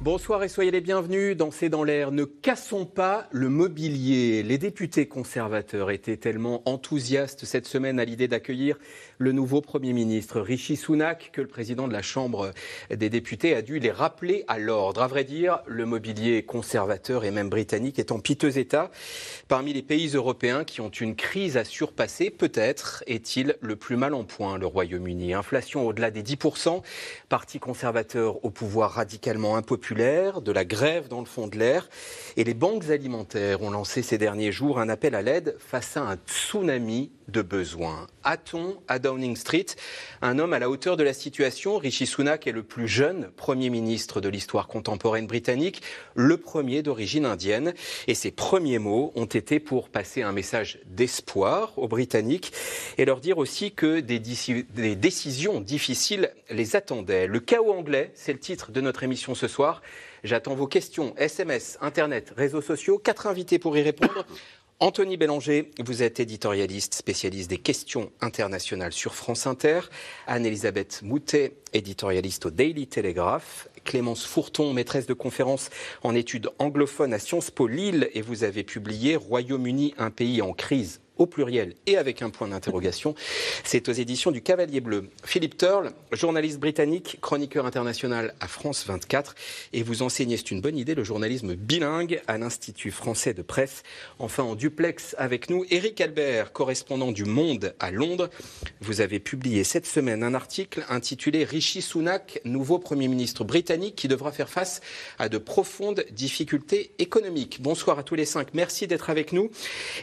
Bonsoir et soyez les bienvenus dans C'est dans l'air. Ne cassons pas le mobilier. Les députés conservateurs étaient tellement enthousiastes cette semaine à l'idée d'accueillir le nouveau Premier ministre Rishi Sunak que le président de la Chambre des députés a dû les rappeler à l'ordre. À vrai dire, le mobilier conservateur et même britannique est en piteux état. Parmi les pays européens qui ont une crise à surpasser, peut-être est-il le plus mal en point, le Royaume-Uni. Inflation au-delà des 10%, parti conservateur au pouvoir radicalement impopulaire de la grève dans le fond de l'air. Et les banques alimentaires ont lancé ces derniers jours un appel à l'aide face à un tsunami de besoins. A-t-on à Downing Street un homme à la hauteur de la situation? Rishi Sunak est le plus jeune Premier ministre de l'histoire contemporaine britannique, le premier d'origine indienne. Et ses premiers mots ont été pour passer un message d'espoir aux Britanniques et leur dire aussi que des décisions difficiles les attendaient. Le chaos anglais, c'est le titre de notre émission ce soir. J'attends vos questions, SMS, Internet, réseaux sociaux. Quatre invités pour y répondre. Anthony Bélanger, vous êtes éditorialiste, spécialiste des questions internationales sur France Inter. Anne-Elisabeth Moutet, éditorialiste au Daily Telegraph. Clémence Fourton, maîtresse de conférences en études anglophones à Sciences Po Lille. Et vous avez publié Royaume-Uni, un pays en crise au pluriel et avec un point d'interrogation. C'est aux éditions du Cavalier Bleu. Philippe Turle, journaliste britannique, chroniqueur international à France 24, et vous enseignez, c'est une bonne idée, le journalisme bilingue à l'Institut français de presse. Enfin, en duplex avec nous, Éric Albert, correspondant du Monde à Londres. Vous avez publié cette semaine un article intitulé Rishi Sunak, nouveau Premier ministre britannique qui devra faire face à de profondes difficultés économiques. Bonsoir à tous les cinq. Merci d'être avec nous.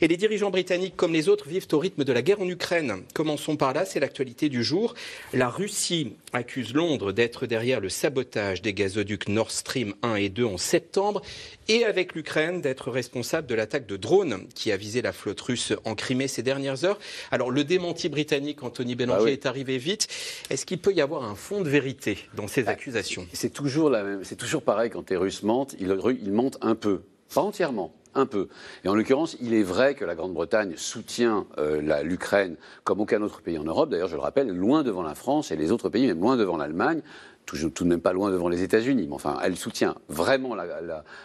Et les dirigeants britanniques comme les autres, vivent au rythme de la guerre en Ukraine. Commençons par là, c'est l'actualité du jour. La Russie accuse Londres d'être derrière le sabotage des gazoducs Nord Stream 1 et 2 en septembre et avec l'Ukraine d'être responsable de l'attaque de drones qui a visé la flotte russe en Crimée ces dernières heures. Alors le démenti britannique, Anthony Bélanger, bah est arrivé vite. Est-ce qu'il peut y avoir un fond de vérité dans ces bah, accusations? C'est toujours, la même, c'est toujours pareil quand les Russes mentent, ils, ils mentent un peu, pas entièrement un peu. Et en l'occurrence, il est vrai que la Grande-Bretagne soutient euh, l'Ukraine comme aucun autre pays en Europe. D'ailleurs, je le rappelle, loin devant la France et les autres pays, même loin devant l'Allemagne tout, tout, de même pas loin devant les États-Unis, mais enfin, elle soutient vraiment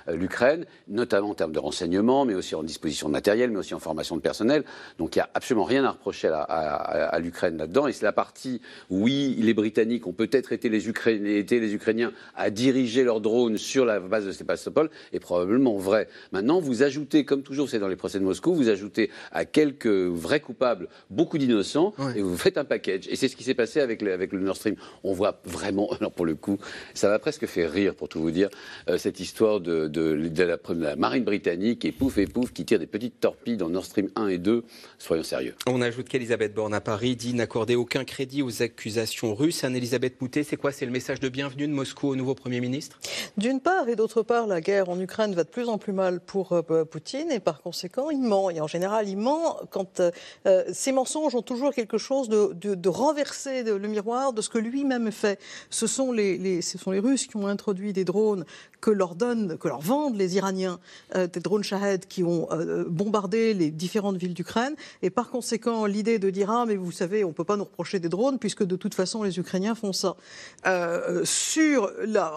l'Ukraine, notamment en termes de renseignement, mais aussi en disposition de matériel, mais aussi en formation de personnel. Donc il n'y a absolument rien à reprocher à, à, l'Ukraine là-dedans. Et c'est la partie, oui, les Britanniques ont peut-être été les, Ukrainiens, été les Ukrainiens à diriger leurs drones sur la base de Sébastopol, est probablement vrai. Maintenant, vous ajoutez, comme toujours c'est dans les procès de Moscou, vous ajoutez à quelques vrais coupables beaucoup d'innocents, et vous faites un package. Et c'est ce qui s'est passé avec le, avec le Nord Stream. On voit vraiment pour le coup, ça m'a presque fait rire, pour tout vous dire, euh, cette histoire de, la, marine britannique et pouf et pouf qui tire des petites torpilles dans Nord Stream 1 et 2. Soyons sérieux. On ajoute qu'Elisabeth Borne à Paris dit n'accorder aucun crédit aux accusations russes. Anne-Elisabeth Moutet, c'est quoi? C'est le message de bienvenue de Moscou au nouveau Premier ministre? D'une part, et d'autre part, la guerre en Ukraine va de plus en plus mal pour euh, Poutine et par conséquent, il ment. Et en général, il ment quand euh, ces mensonges ont toujours quelque chose de, de renverser le miroir de ce que lui-même fait. Ce sont les, ce sont les Russes qui ont introduit des drones que leur donnent, que leur vendent les Iraniens, euh, des drones Shahed qui ont euh, bombardé les différentes villes d'Ukraine. Et par conséquent, l'idée de dire ah mais vous savez, on ne peut pas nous reprocher des drones puisque de toute façon les Ukrainiens font ça. Euh, sur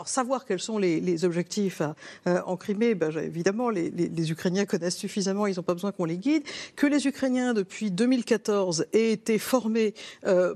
savoir quels sont les, objectifs en Crimée, ben, évidemment les, Ukrainiens connaissent suffisamment, ils n'ont pas besoin qu'on les guide. Que les Ukrainiens depuis 2014 aient été formés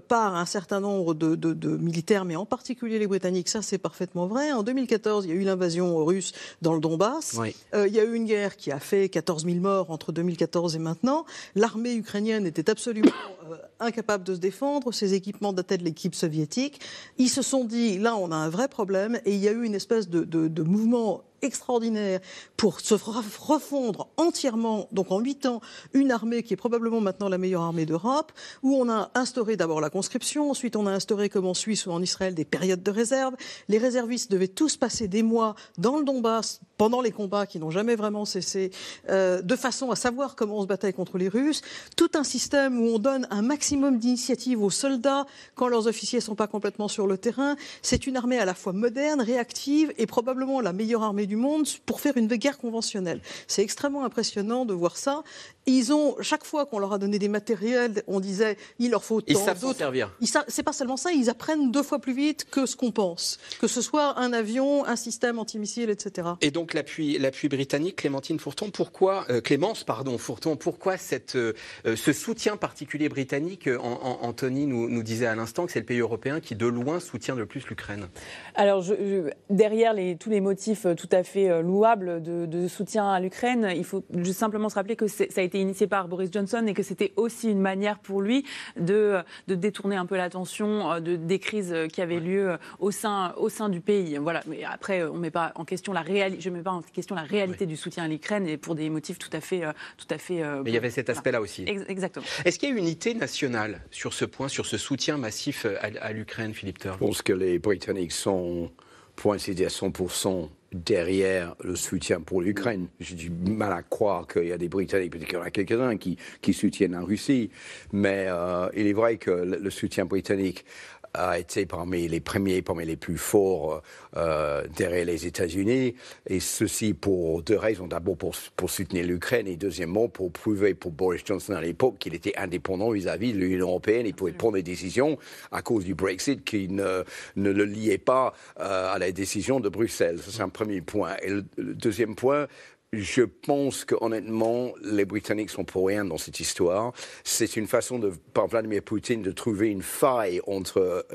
par un certain nombre de militaires, mais en particulier les Britanniques, ça c'est parfaitement vrai. En 2014, il y a eu l'invasion russe dans le Donbass. Euh, il y a eu une guerre qui a fait 14 000 morts entre 2014 et maintenant. L'armée ukrainienne était absolument euh, incapable de se défendre. Ses équipements dataient de l'équipe soviétique. Ils se sont dit, là, on a un vrai problème. Et il y a eu une espèce de, de mouvement extraordinaire pour se refondre entièrement, donc en huit ans, une armée qui est probablement maintenant la meilleure armée d'Europe, où on a instauré d'abord la conscription, ensuite on a instauré comme en Suisse ou en Israël des périodes de réserve. Les réservistes devaient tous passer des mois dans le Donbass pendant les combats qui n'ont jamais vraiment cessé, euh, de façon à savoir comment on se battait contre les Russes. Tout un système où on donne un maximum d'initiative aux soldats quand leurs officiers ne sont pas complètement sur le terrain. C'est une armée à la fois moderne, réactive et probablement la meilleure armée du monde pour faire une guerre conventionnelle. C'est extrêmement impressionnant de voir ça. Ils ont, chaque fois qu'on leur a donné des matériels, on disait, il leur faut tant. Ils savent s'en servir. C'est pas seulement ça, ils apprennent deux fois plus vite que ce qu'on pense. Que ce soit un avion, un système antimissile, etc. Et donc l'appui, l'appui britannique, Clémentine Fourton, pourquoi, euh, Clémence, pardon, Fourton, pourquoi cette, euh, ce soutien particulier britannique Anthony nous, nous disait à l'instant que c'est le pays européen qui, de loin, soutient le plus l'Ukraine? Alors, je, derrière les, tous les motifs euh, tout à fait louables de, de soutien à l'Ukraine, il faut juste simplement se rappeler que ça a été initié par Boris Johnson et que c'était aussi une manière pour lui de, de détourner un peu l'attention euh, de, des crises qui avaient lieu euh, au sein, au sein du pays. Voilà. Mais après, on met pas en question la réalité, je ne mets pas en question la réalité du soutien à l'Ukraine et pour des motifs tout à fait. Euh, tout à fait Mais il y avait cet aspect-là aussi. Exactement. Est-ce qu'il y a une unité nationale sur ce point, sur ce soutien massif à, à l'Ukraine, Philippe Turr Je pense que les Britanniques sont, pour ainsi dire, 100% derrière le soutien pour l'Ukraine. J'ai du mal à croire qu'il y a des Britanniques, peut-être qu'il y en a quelques-uns qui, qui, soutiennent la Russie, mais euh, il est vrai que le, soutien britannique a été parmi les premiers, parmi les plus forts euh, derrière les États-Unis. Et ceci pour deux raisons. D'abord pour, pour, soutenir l'Ukraine et deuxièmement pour prouver pour Boris Johnson à l'époque qu'il était indépendant vis-à-vis de l'Union européenne. Il pouvait prendre des décisions à cause du Brexit qui ne, ne le liait pas euh, à la décision de Bruxelles. Ça, c'est un premier point. Et le, le deuxième point, je pense qu'honnêtement, les Britanniques sont pour rien dans cette histoire. C'est une façon de, par Vladimir Poutine de trouver une faille entre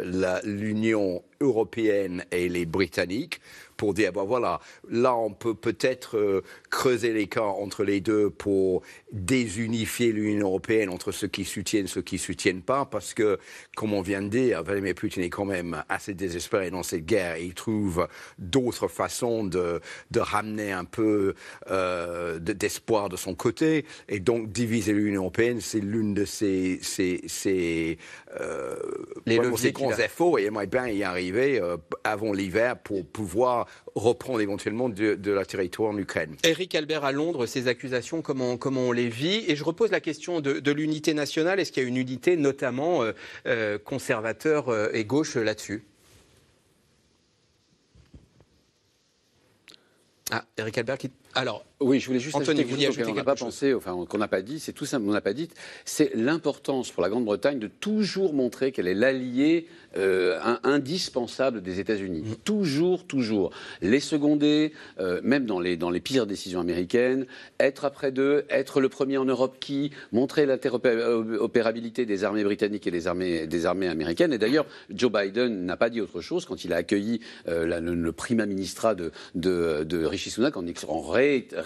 l'Union européenne et les Britanniques pour dire, bon voilà, là on peut peut-être euh, creuser l'écart entre les deux pour désunifier l'Union européenne entre ceux qui soutiennent, ceux qui ne soutiennent pas, parce que, comme on vient de dire, Vladimir Poutine est quand même assez désespéré dans cette guerre et il trouve d'autres façons de, de, ramener un peu euh, d'espoir de, son côté. Et donc diviser l'Union européenne, c'est l'une de ses, ses, ses, euh, les ses grands efforts et il aimerait bien y arriver euh, avant l'hiver pour pouvoir reprendre éventuellement de, la territoire en Ukraine. Eric Albert à Londres, ces accusations, comment, on les vit? Et je repose la question de, de l'unité nationale. Est-ce qu'il y a une unité, notamment euh, euh, conservateur euh, et gauche, là-dessus? Ah, Eric Albert qui alors, oui, je voulais juste Anthony, vous ajouter qu'on n'a pas pensé, enfin qu'on n'a pas dit, c'est tout simple, on n'a pas dit, c'est l'importance pour la Grande-Bretagne de toujours montrer qu'elle est l'allié euh, indispensable des États-Unis. Mmh. Toujours, toujours. Les seconder, euh, même dans les, dans les pires décisions américaines, être après d'eux, être le premier en Europe qui, montrer l'interopérabilité des armées britanniques et des armées, des armées américaines. Et d'ailleurs, Joe Biden n'a pas dit autre chose quand il a accueilli euh, la, le, le prima ministra de, de, de Rishi Sunak en, en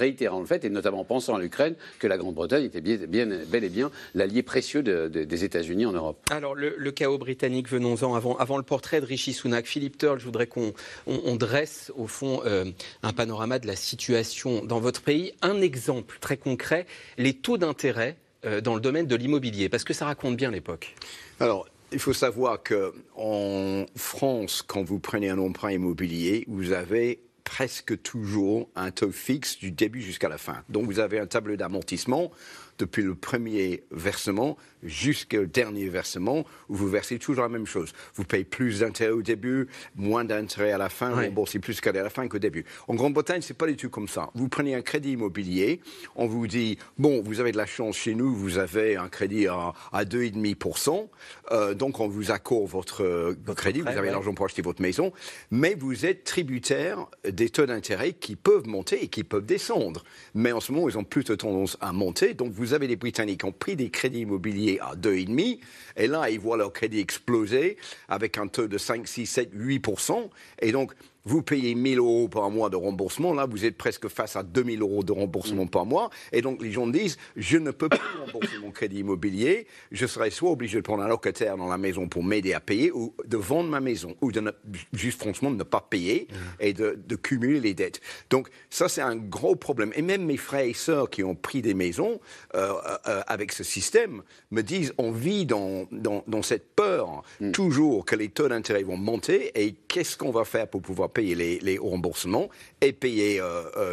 réitérant le fait, et notamment pensant à l'Ukraine, que la Grande-Bretagne était bien, bien, bel et bien l'allié précieux de, de, des États-Unis en Europe. Alors, le, le chaos britannique, venons-en avant, avant, le portrait de Rishi Sunak. Philippe Turl, je voudrais qu'on on, on dresse, au fond, euh, un panorama de la situation dans votre pays. Un exemple très concret, les taux d'intérêt euh, dans le domaine de l'immobilier, parce que ça raconte bien l'époque. Alors, il faut savoir qu'en France, quand vous prenez un emprunt immobilier, vous avez presque toujours un taux fixe du début jusqu'à la fin. Donc vous avez un tableau d'amortissement depuis le premier versement jusqu'au dernier versement, où vous versez toujours la même chose. Vous payez plus d'intérêt au début, moins d'intérêt à la fin, oui. remboursez plus qu'à la fin qu'au début. En Grande-Bretagne, c'est pas du tout comme ça. Vous prenez un crédit immobilier, on vous dit, bon, vous avez de la chance chez nous, vous avez un crédit à, à 2,5%, euh, donc on vous accorde votre, votre crédit, prêt, vous avez ouais. l'argent pour acheter votre maison, mais vous êtes tributaire des taux d'intérêt qui peuvent monter et qui peuvent descendre. Mais en ce moment, ils ont plutôt tendance à monter, donc vous avez les Britanniques qui ont pris des crédits immobiliers à 2,5, et là, ils voient leur crédit exploser avec un taux de 5, 6, 7, 8%, et donc vous payez 1000 euros par mois de remboursement, là vous êtes presque face à 2000 euros de remboursement mmh. par mois, et donc les gens disent, je ne peux plus rembourser mon crédit immobilier, je serai soit obligé de prendre un locataire dans la maison pour m'aider à payer, ou de vendre ma maison, ou de ne, juste franchement de ne pas payer, mmh. et de, de, cumuler les dettes. Donc ça c'est un gros problème. Et même mes frères et sœurs qui ont pris des maisons euh, euh, avec ce système me disent, on vit dans, dans, dans cette peur mmh. toujours que les taux d'intérêt vont monter, et qu'est-ce qu'on va faire pour pouvoir payer les, remboursements et payer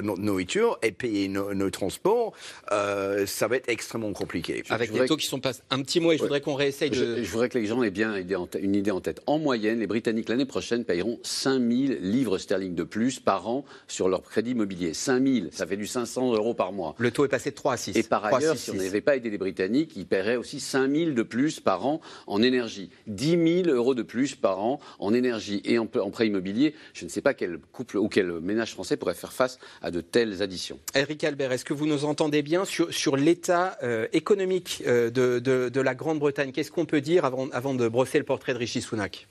notre nourriture et payer nos, transports. ça va être extrêmement compliqué. Avec des taux qui sont pas un petit mot et je voudrais qu'on réessaye de. Je, voudrais que les gens aient bien une idée en tête. En moyenne, les Britanniques l'année prochaine payeront 5000 livres sterling de plus par an sur leur crédit immobilier. 5000, ça fait du 500 euros par mois. Le taux est passé de 3 à 6. Et par ailleurs, si on n'avait pas aidé les Britanniques, ils paieraient aussi 5000 de plus par an en énergie. 10 000 euros de plus par an en énergie et en, prêt immobilier. Je ne sais pas quel couple ou quel ménage français pourrait faire face à de telles additions. Eric Albert, est-ce que vous nous entendez bien sur, l'état euh, économique euh, de, la Grande-Bretagne? Qu'est-ce qu'on peut dire avant, avant de brosser le portrait de Rishi Sunak?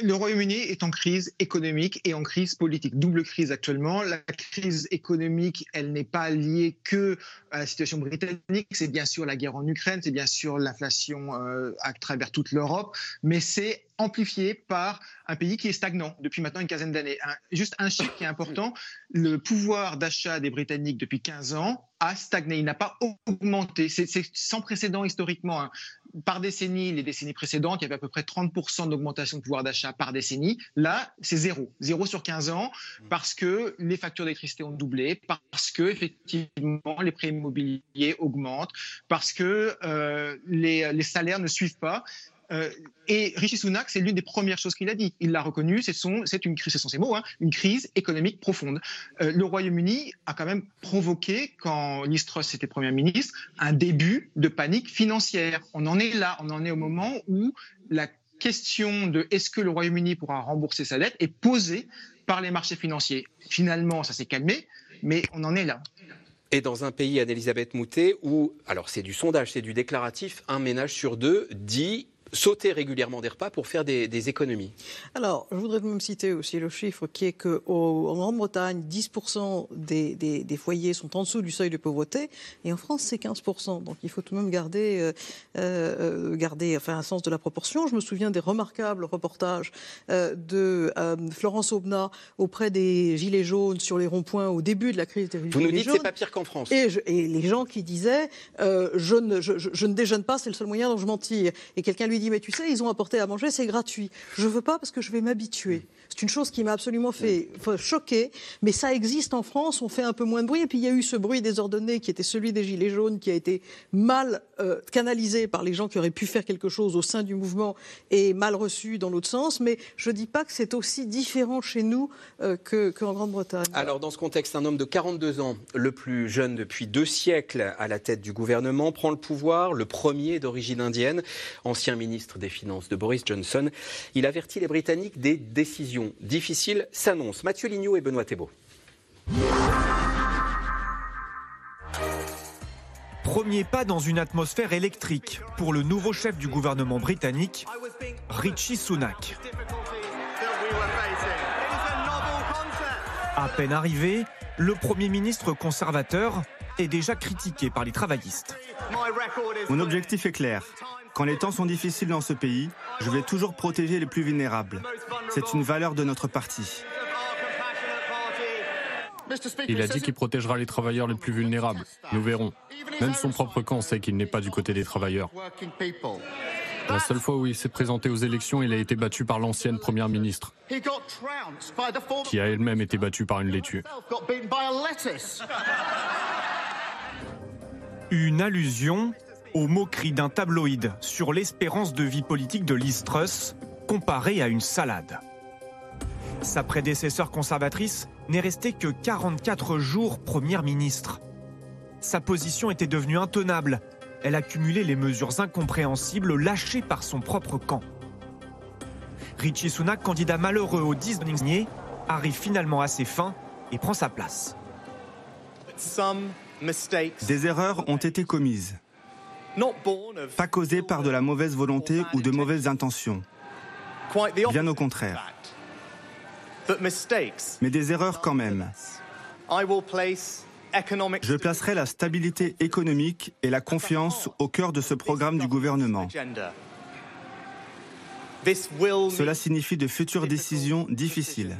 Le Royaume-Uni est en crise économique et en crise politique. Double crise actuellement. La crise économique, elle n'est pas liée que à la situation britannique. C'est bien sûr la guerre en Ukraine, c'est bien sûr l'inflation euh, à travers toute l'Europe, mais c'est amplifié par un pays qui est stagnant depuis maintenant une quinzaine d'années. juste un chiffre qui est important, le pouvoir d'achat des Britanniques depuis 15 ans a stagné, il n'a pas augmenté. C'est sans précédent historiquement. Hein. Par décennie, les décennies précédentes, il y avait à peu près 30% d'augmentation de pouvoir d'achat par décennie. Là, c'est zéro. Zéro sur 15 ans, parce que les factures d'électricité ont doublé, parce que effectivement les prix immobiliers augmentent, parce que euh, les, les salaires ne suivent pas. Euh, et Rishi Sunak, c'est l'une des premières choses qu'il a dit. Il l'a reconnu, c'est une crise, ce sont ses mots, hein, une crise économique profonde. Euh, le Royaume-Uni a quand même provoqué, quand Liz Truss était Premier ministre, un début de panique financière. On en est là, on en est au moment où la question de est-ce que le Royaume-Uni pourra rembourser sa dette est posée par les marchés financiers. Finalement, ça s'est calmé, mais on en est là. Et dans un pays, Anne-Elisabeth Moutet, où, alors c'est du sondage, c'est du déclaratif, un ménage sur deux dit sauter régulièrement des repas pour faire des, économies Alors, je voudrais même citer aussi le chiffre qui est qu'en Grande-Bretagne, 10% des, des, foyers sont en dessous du seuil de pauvreté, et en France, c'est 15%. Donc, il faut tout de même garder, euh, euh, garder enfin, un sens de la proportion. Je me souviens des remarquables reportages euh, de Florence Aubenas auprès des Gilets jaunes sur les ronds-points au début de la crise des Gilets jaunes. Vous nous dites que c'est pas pire qu'en France. Et, les gens qui disaient je ne, je, je, ne déjeune pas, c'est le seul moyen dont je m'en tire. Et quelqu'un lui dit mais tu sais, ils ont apporté à manger, c'est gratuit. Je veux pas parce que je vais m'habituer. C'est une chose qui m'a absolument fait choquer, mais ça existe en France, on fait un peu moins de bruit. Et puis il y a eu ce bruit désordonné qui était celui des Gilets jaunes, qui a été mal euh, canalisé par les gens qui auraient pu faire quelque chose au sein du mouvement et mal reçu dans l'autre sens. Mais je ne dis pas que c'est aussi différent chez nous euh, qu'en Grande-Bretagne. Alors dans ce contexte, un homme de 42 ans, le plus jeune depuis deux siècles à la tête du gouvernement, prend le pouvoir, le premier d'origine indienne, ancien ministre des Finances de Boris Johnson. Il avertit les Britanniques des décisions difficile s'annonce. Mathieu Lignot et Benoît Thébault. Premier pas dans une atmosphère électrique pour le nouveau chef du gouvernement britannique, Richie Sunak. À peine arrivé, le Premier ministre conservateur est déjà critiqué par les travaillistes. Mon objectif est clair. Quand les temps sont difficiles dans ce pays, je vais toujours protéger les plus vulnérables. C'est une valeur de notre parti. Il a dit qu'il protégera les travailleurs les plus vulnérables. Nous verrons. Même son propre camp sait qu'il n'est pas du côté des travailleurs. La seule fois où il s'est présenté aux élections, il a été battu par l'ancienne première ministre, qui a elle-même été battue par une laitue. Une allusion aux moqueries d'un tabloïd sur l'espérance de vie politique de Liz Truss comparée à une salade. Sa prédécesseur conservatrice n'est restée que 44 jours première ministre. Sa position était devenue intenable. Elle accumulait les mesures incompréhensibles lâchées par son propre camp. Richie Sunak, candidat malheureux au 10 arrive finalement à ses fins et prend sa place. Des erreurs ont été commises pas causé par de la mauvaise volonté ou de mauvaises intentions. Bien au contraire. Mais des erreurs quand même. Je placerai la stabilité économique et la confiance au cœur de ce programme du gouvernement. Cela signifie de futures décisions difficiles.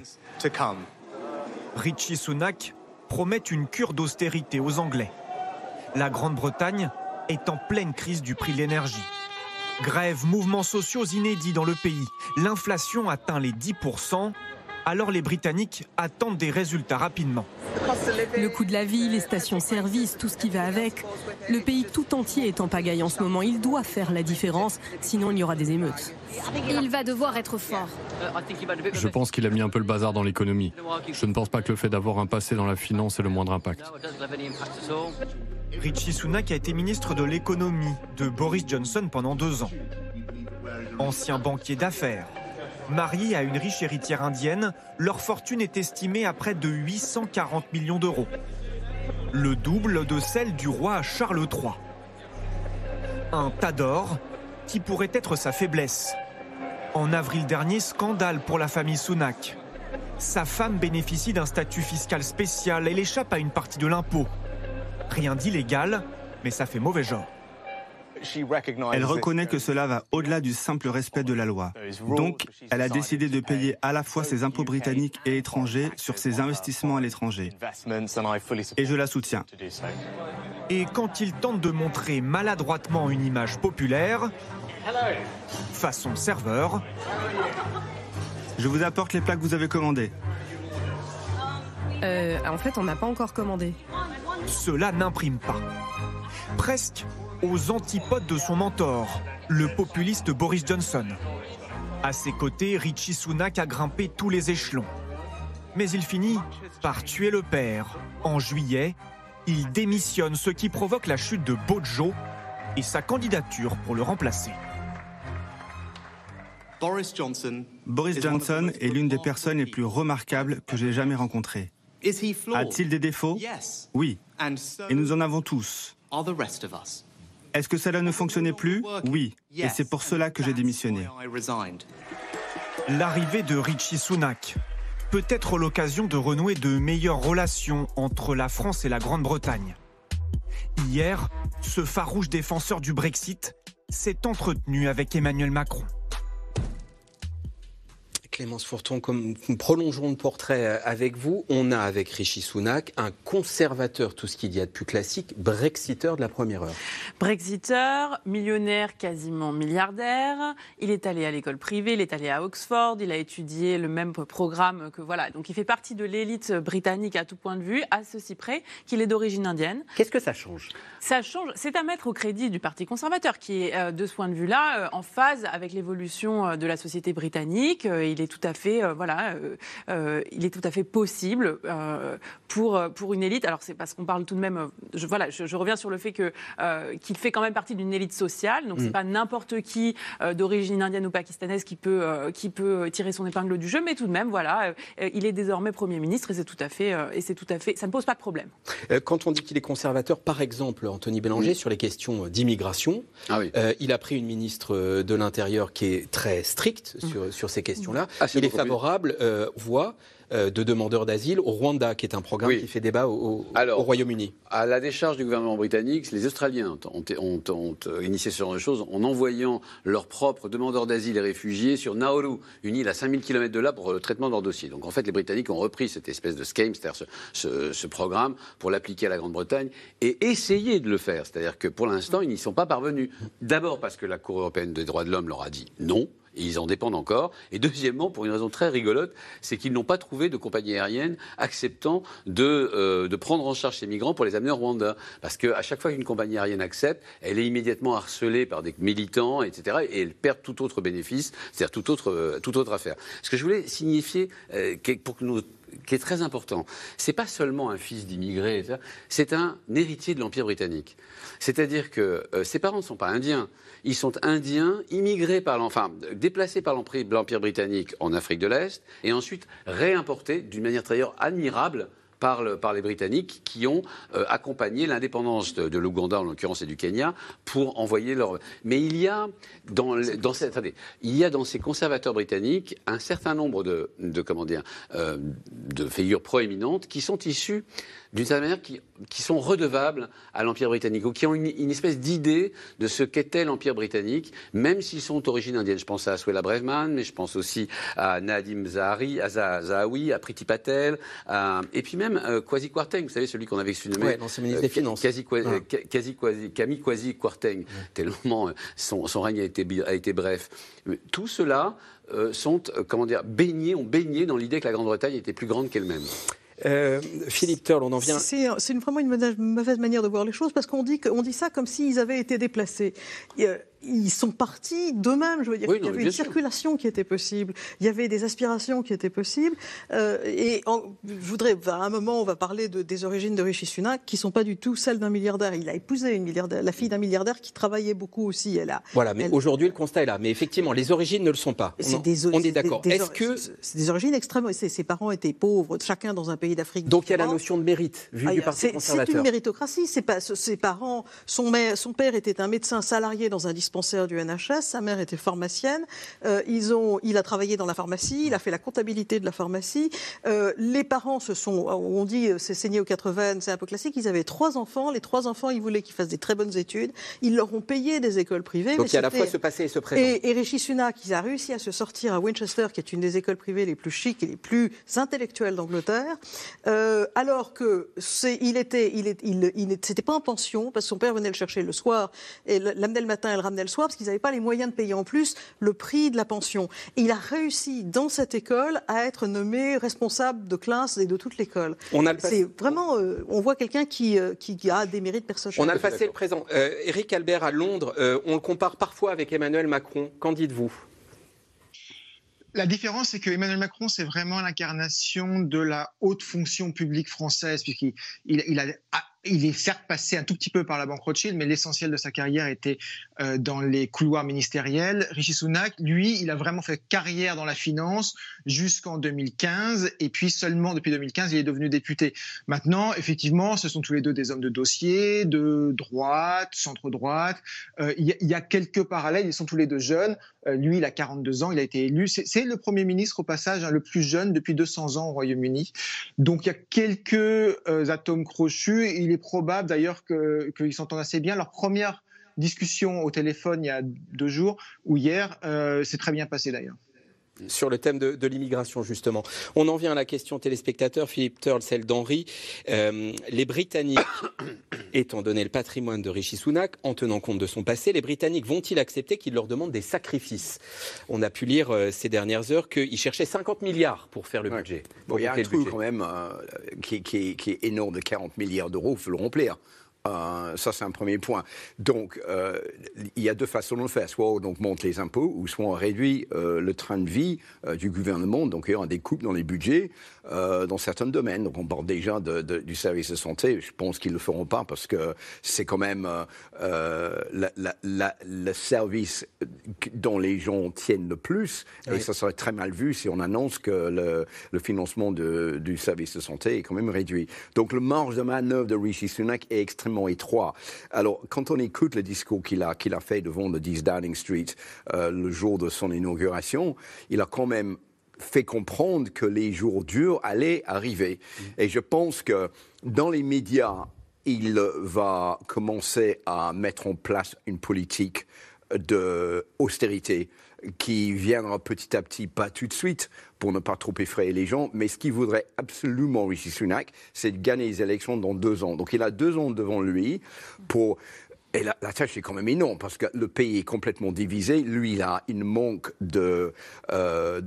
Richie Sunak promet une cure d'austérité aux Anglais. La Grande-Bretagne est en pleine crise du prix de l'énergie. Grève, mouvements sociaux inédits dans le pays. L'inflation atteint les 10%. Alors les Britanniques attendent des résultats rapidement. Le coût de la vie, les stations-service, tout ce qui va avec. Le pays tout entier est en pagaille en ce moment. Il doit faire la différence, sinon il y aura des émeutes. Il va devoir être fort. Je pense qu'il a mis un peu le bazar dans l'économie. Je ne pense pas que le fait d'avoir un passé dans la finance ait le moindre impact. Richie Sunak a été ministre de l'économie de Boris Johnson pendant deux ans. Ancien banquier d'affaires, marié à une riche héritière indienne, leur fortune est estimée à près de 840 millions d'euros. Le double de celle du roi Charles III. Un tas d'or qui pourrait être sa faiblesse. En avril dernier, scandale pour la famille Sunak. Sa femme bénéficie d'un statut fiscal spécial, elle échappe à une partie de l'impôt. Rien d'illégal, mais ça fait mauvais genre. Elle reconnaît que cela va au-delà du simple respect de la loi. Donc, elle a décidé de payer à la fois ses impôts britanniques et étrangers sur ses investissements à l'étranger. Et je la soutiens. Et quand il tente de montrer maladroitement une image populaire, façon serveur, je vous apporte les plats que vous avez commandés. Euh, en fait, on n'a pas encore commandé. Cela n'imprime pas. Presque aux antipodes de son mentor, le populiste Boris Johnson. À ses côtés, Richie Sunak a grimpé tous les échelons. Mais il finit par tuer le père. En juillet, il démissionne, ce qui provoque la chute de Bojo et sa candidature pour le remplacer. Boris Johnson, est l'une des personnes les plus remarquables que j'ai jamais rencontrées. A-t-il des défauts? Oui. Et nous en avons tous. Est-ce que cela ne fonctionnait plus? Oui. Et c'est pour cela que j'ai démissionné. L'arrivée de Richie Sunak peut être l'occasion de renouer de meilleures relations entre la France et la Grande-Bretagne. Hier, ce farouche défenseur du Brexit s'est entretenu avec Emmanuel Macron. Clémence Fourton, comme nous prolongeons le portrait euh, avec vous, on a avec Rishi Sunak un conservateur, tout ce qu'il y a de plus classique, brexiteur de la première heure. Brexiteur, millionnaire, quasiment milliardaire. Il est allé à l'école privée, il est allé à Oxford, il a étudié le même programme que voilà. Donc il fait partie de l'élite britannique à tout point de vue, à ceci près qu'il est d'origine indienne. Qu'est-ce que ça change? Ça change. C'est à mettre au crédit du Parti conservateur qui est, euh, de ce point de vue-là, euh, en phase avec l'évolution de la société britannique. Il est tout à fait, euh, voilà, euh, euh, il est tout à fait possible pour pour une élite. Alors c'est parce qu'on parle tout de même, je, voilà, je, reviens sur le fait que qu'il fait quand même partie d'une élite sociale. Donc c'est mm. pas n'importe qui d'origine indienne ou pakistanaise qui peut qui peut tirer son épingle du jeu, mais tout de même, voilà, il est désormais premier ministre et c'est tout à fait et c'est tout à fait, ça ne pose pas de problème. Quand on dit qu'il est conservateur, par exemple, Anthony Bélanger sur les questions d'immigration, ah il a pris une ministre de l'Intérieur qui est très stricte sur, mm. sur ces questions-là. Ah, il est favorable, euh, voit euh, de demandeurs d'asile au Rwanda, qui est un programme qui fait débat au, Royaume-Uni. À la décharge du gouvernement britannique, les Australiens ont, ont, initié ce genre de choses en envoyant leurs propres demandeurs d'asile et réfugiés sur Nauru, une île à 5000 km de là pour le traitement de leur dossier. Donc en fait, les Britanniques ont repris cette espèce de scheme, c'est-à-dire ce, programme, pour l'appliquer à la Grande-Bretagne et essayer de le faire. C'est-à-dire que pour l'instant, ils n'y sont pas parvenus. D'abord parce que la Cour européenne des droits de l'homme leur a dit non ils en dépendent encore. Et deuxièmement, pour une raison très rigolote, c'est qu'ils n'ont pas trouvé de compagnie aérienne acceptant de, euh, prendre en charge ces migrants pour les amener au Rwanda. Parce qu'à chaque fois qu'une compagnie aérienne accepte, elle est immédiatement harcelée par des militants, etc. Et elle perd tout autre bénéfice, c'est-à-dire toute autre, euh, autre affaire. Ce que je voulais signifier, euh, pour que nous qui est très important. C'est pas seulement un fils d'immigré, c'est un héritier de l'Empire britannique. C'est-à-dire que ses parents ne sont pas indiens, ils sont indiens, immigrés par déplacés par l'Empire britannique en Afrique de l'Est, et ensuite réimportés d'une manière très admirable par, les Britanniques qui ont euh, accompagné l'indépendance de, l'Ouganda, en l'occurrence, et du Kenya, pour envoyer leur. Mais il y a dans, ces conservateurs britanniques un certain nombre de, dire, euh, de figures proéminentes qui sont issues d'une certaine manière, qui, sont redevables à l'Empire britannique, ou qui ont une, espèce d'idée de ce qu'était l'Empire britannique, même s'ils sont d'origine indienne. Je pense à Suella Braverman, mais je pense aussi à Nadim Zahari, à Zahawi, à Priti Patel, et puis même euh, Kwasi Kwarteng, vous savez, celui qu'on avait surnommé. Ouais, l'ancien ministre des Finances. Quasi, quasi, quasi, quasi, Camille Kwasi Kwarteng. Tellement son, son, règne a été, a été bref. Tout cela sont, comment dire, baignés, ont baigné dans l'idée que la Grande-Bretagne était plus grande qu'elle-même. Euh, Philippe Turle, on en vient. C'est vraiment une mauvaise manière de voir les choses parce qu'on dit, dit ça comme s'ils avaient été déplacés ils sont partis d'eux-mêmes. Je veux dire, il y avait une circulation qui était possible, il y avait des aspirations qui étaient possibles. Euh, et je voudrais, à un moment, on va parler de, des origines de Rishi Sunak, qui ne sont pas du tout celles d'un milliardaire. Il a épousé une milliardaire, la fille d'un milliardaire qui travaillait beaucoup aussi. Elle a, voilà, mais aujourd'hui, le constat est là. Mais effectivement, les origines ne le sont pas. On, des, on est, d'accord. Est-ce que c'est des origines extrêmes? Ses, ses, parents étaient pauvres, chacun dans un pays d'Afrique. Donc il y a la notion de mérite vu ah, du Parti conservateur. C'est une méritocratie. Pas, ses parents, son, mère, son père était un médecin salarié dans un dispensaire du NHS. Sa mère était pharmacienne. Euh, ils ont, il a travaillé dans la pharmacie. Il a fait la comptabilité de la pharmacie. Euh, les parents se sont, on dit, c'est saigné aux 80, c'est un peu classique. Ils avaient trois enfants. Les trois enfants, ils voulaient qu'ils fassent des très bonnes études. Ils leur ont payé des écoles privées. Donc il y a à la fois ce passé et ce présent. Et, Rishi Sunak, il a réussi à se sortir à Winchester, qui est une des écoles privées les plus chics et les plus intellectuelles d'Angleterre, euh, alors que c'est, il était, il, est, il, il, c'était pas en pension parce que son père venait le chercher le soir et l'amenait le matin et le ramenait le soir parce qu'ils n'avaient pas les moyens de payer en plus le prix de la pension. Et il a réussi dans cette école à être nommé responsable de classe et de toute l'école. C'est vraiment, euh, on voit quelqu'un qui, euh, qui, a des mérites personnels. On a le passé et le présent. Euh, Éric Albert à Londres, on le compare parfois avec Emmanuel Macron. Qu'en dites-vous? La différence, c'est que Emmanuel Macron, c'est vraiment l'incarnation de la haute fonction publique française, puisqu'il il a il est certes passé un tout petit peu par la banque Rothschild, mais l'essentiel de sa carrière était euh, dans les couloirs ministériels. Rishi Sunak, lui, il a vraiment fait carrière dans la finance jusqu'en 2015, et puis seulement depuis 2015, il est devenu député. Maintenant, effectivement, ce sont tous les deux des hommes de dossier, de droite, centre-droite. Euh, il y, a quelques parallèles, ils sont tous les deux jeunes. Euh, lui, il a 42 ans, il a été élu. C'est le Premier ministre, au passage, hein, le plus jeune depuis 200 ans au Royaume-Uni. Donc il y a quelques atomes crochus. Probable d'ailleurs qu'ils s'entendent assez bien. Leur première discussion au téléphone il y a deux jours ou hier euh, s'est très bien passé d'ailleurs sur le thème de, l'immigration, justement. On en vient à la question téléspectateur, Philippe Turle, celle d'Henri. Euh, les Britanniques, étant donné le patrimoine de Rishi Sunak, en tenant compte de son passé, les Britanniques vont-ils accepter qu'il leur demande des sacrifices? On a pu lire euh, ces dernières heures qu'il cherchait 50 milliards pour faire le budget. il y a un truc quand même qui, qui, est énorme de 40 milliards d'euros, il faut le remplir. Euh, ça, c'est un premier point. Donc, euh, il y a deux façons de le faire. Soit on monte les impôts, ou soit on réduit euh, le train de vie du gouvernement. Donc, aura des coupes dans les budgets dans certains domaines. Donc, on parle déjà du service de santé. Je pense qu'ils ne le feront pas parce que c'est quand même le service dont les gens tiennent le plus. Et ça serait très mal vu si on annonce que le, le financement de, du service de santé est quand même réduit. Donc, le marge de manœuvre de Rishi Sunak est extrêmement étroit. Alors, quand on écoute le discours qu'il a, qu'il a fait devant le 10 Downing Street euh, le jour de son inauguration, il a quand même fait comprendre que les jours durs allaient arriver. Mm. Et je pense que dans les médias, il va commencer à mettre en place une politique d'austérité qui viendra petit à petit, pas tout de suite, pour ne pas trop effrayer les gens, mais ce qu'il voudrait absolument, Rishi Sunak, c'est de gagner les élections dans deux ans. Donc il a deux ans devant lui pour et la, tâche est quand même énorme parce que le pays est complètement divisé. Lui, il a une manque de, euh,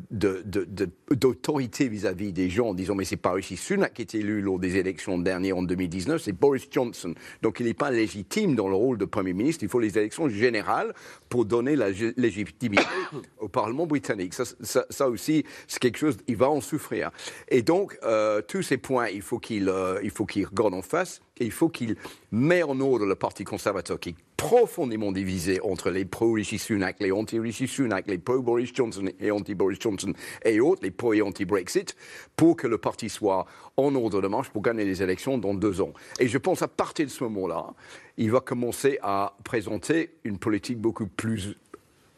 d'autorité vis-à-vis des gens en disant mais c'est pas Rishi Sunak qui est élu lors des élections dernières en 2019, c'est Boris Johnson. Donc il n'est pas légitime dans le rôle de Premier ministre. Il faut les élections générales pour donner la légitimité au Parlement britannique. Ça, aussi, c'est quelque chose, il va en souffrir. Et donc, euh, tous ces points, il faut qu'il euh, il faut qu'il regarde en face il faut qu'il mette en ordre le Parti conservateur qui est profondément divisé entre les pro-Rishi Sunak, les anti-Rishi Sunak, les pro-Boris Johnson et anti-Boris Johnson et autres, les pro- et anti-Brexit, pour que le parti soit en ordre de marche pour gagner les élections dans deux ans. Et je pense à partir de ce moment-là, il va commencer à présenter une politique beaucoup plus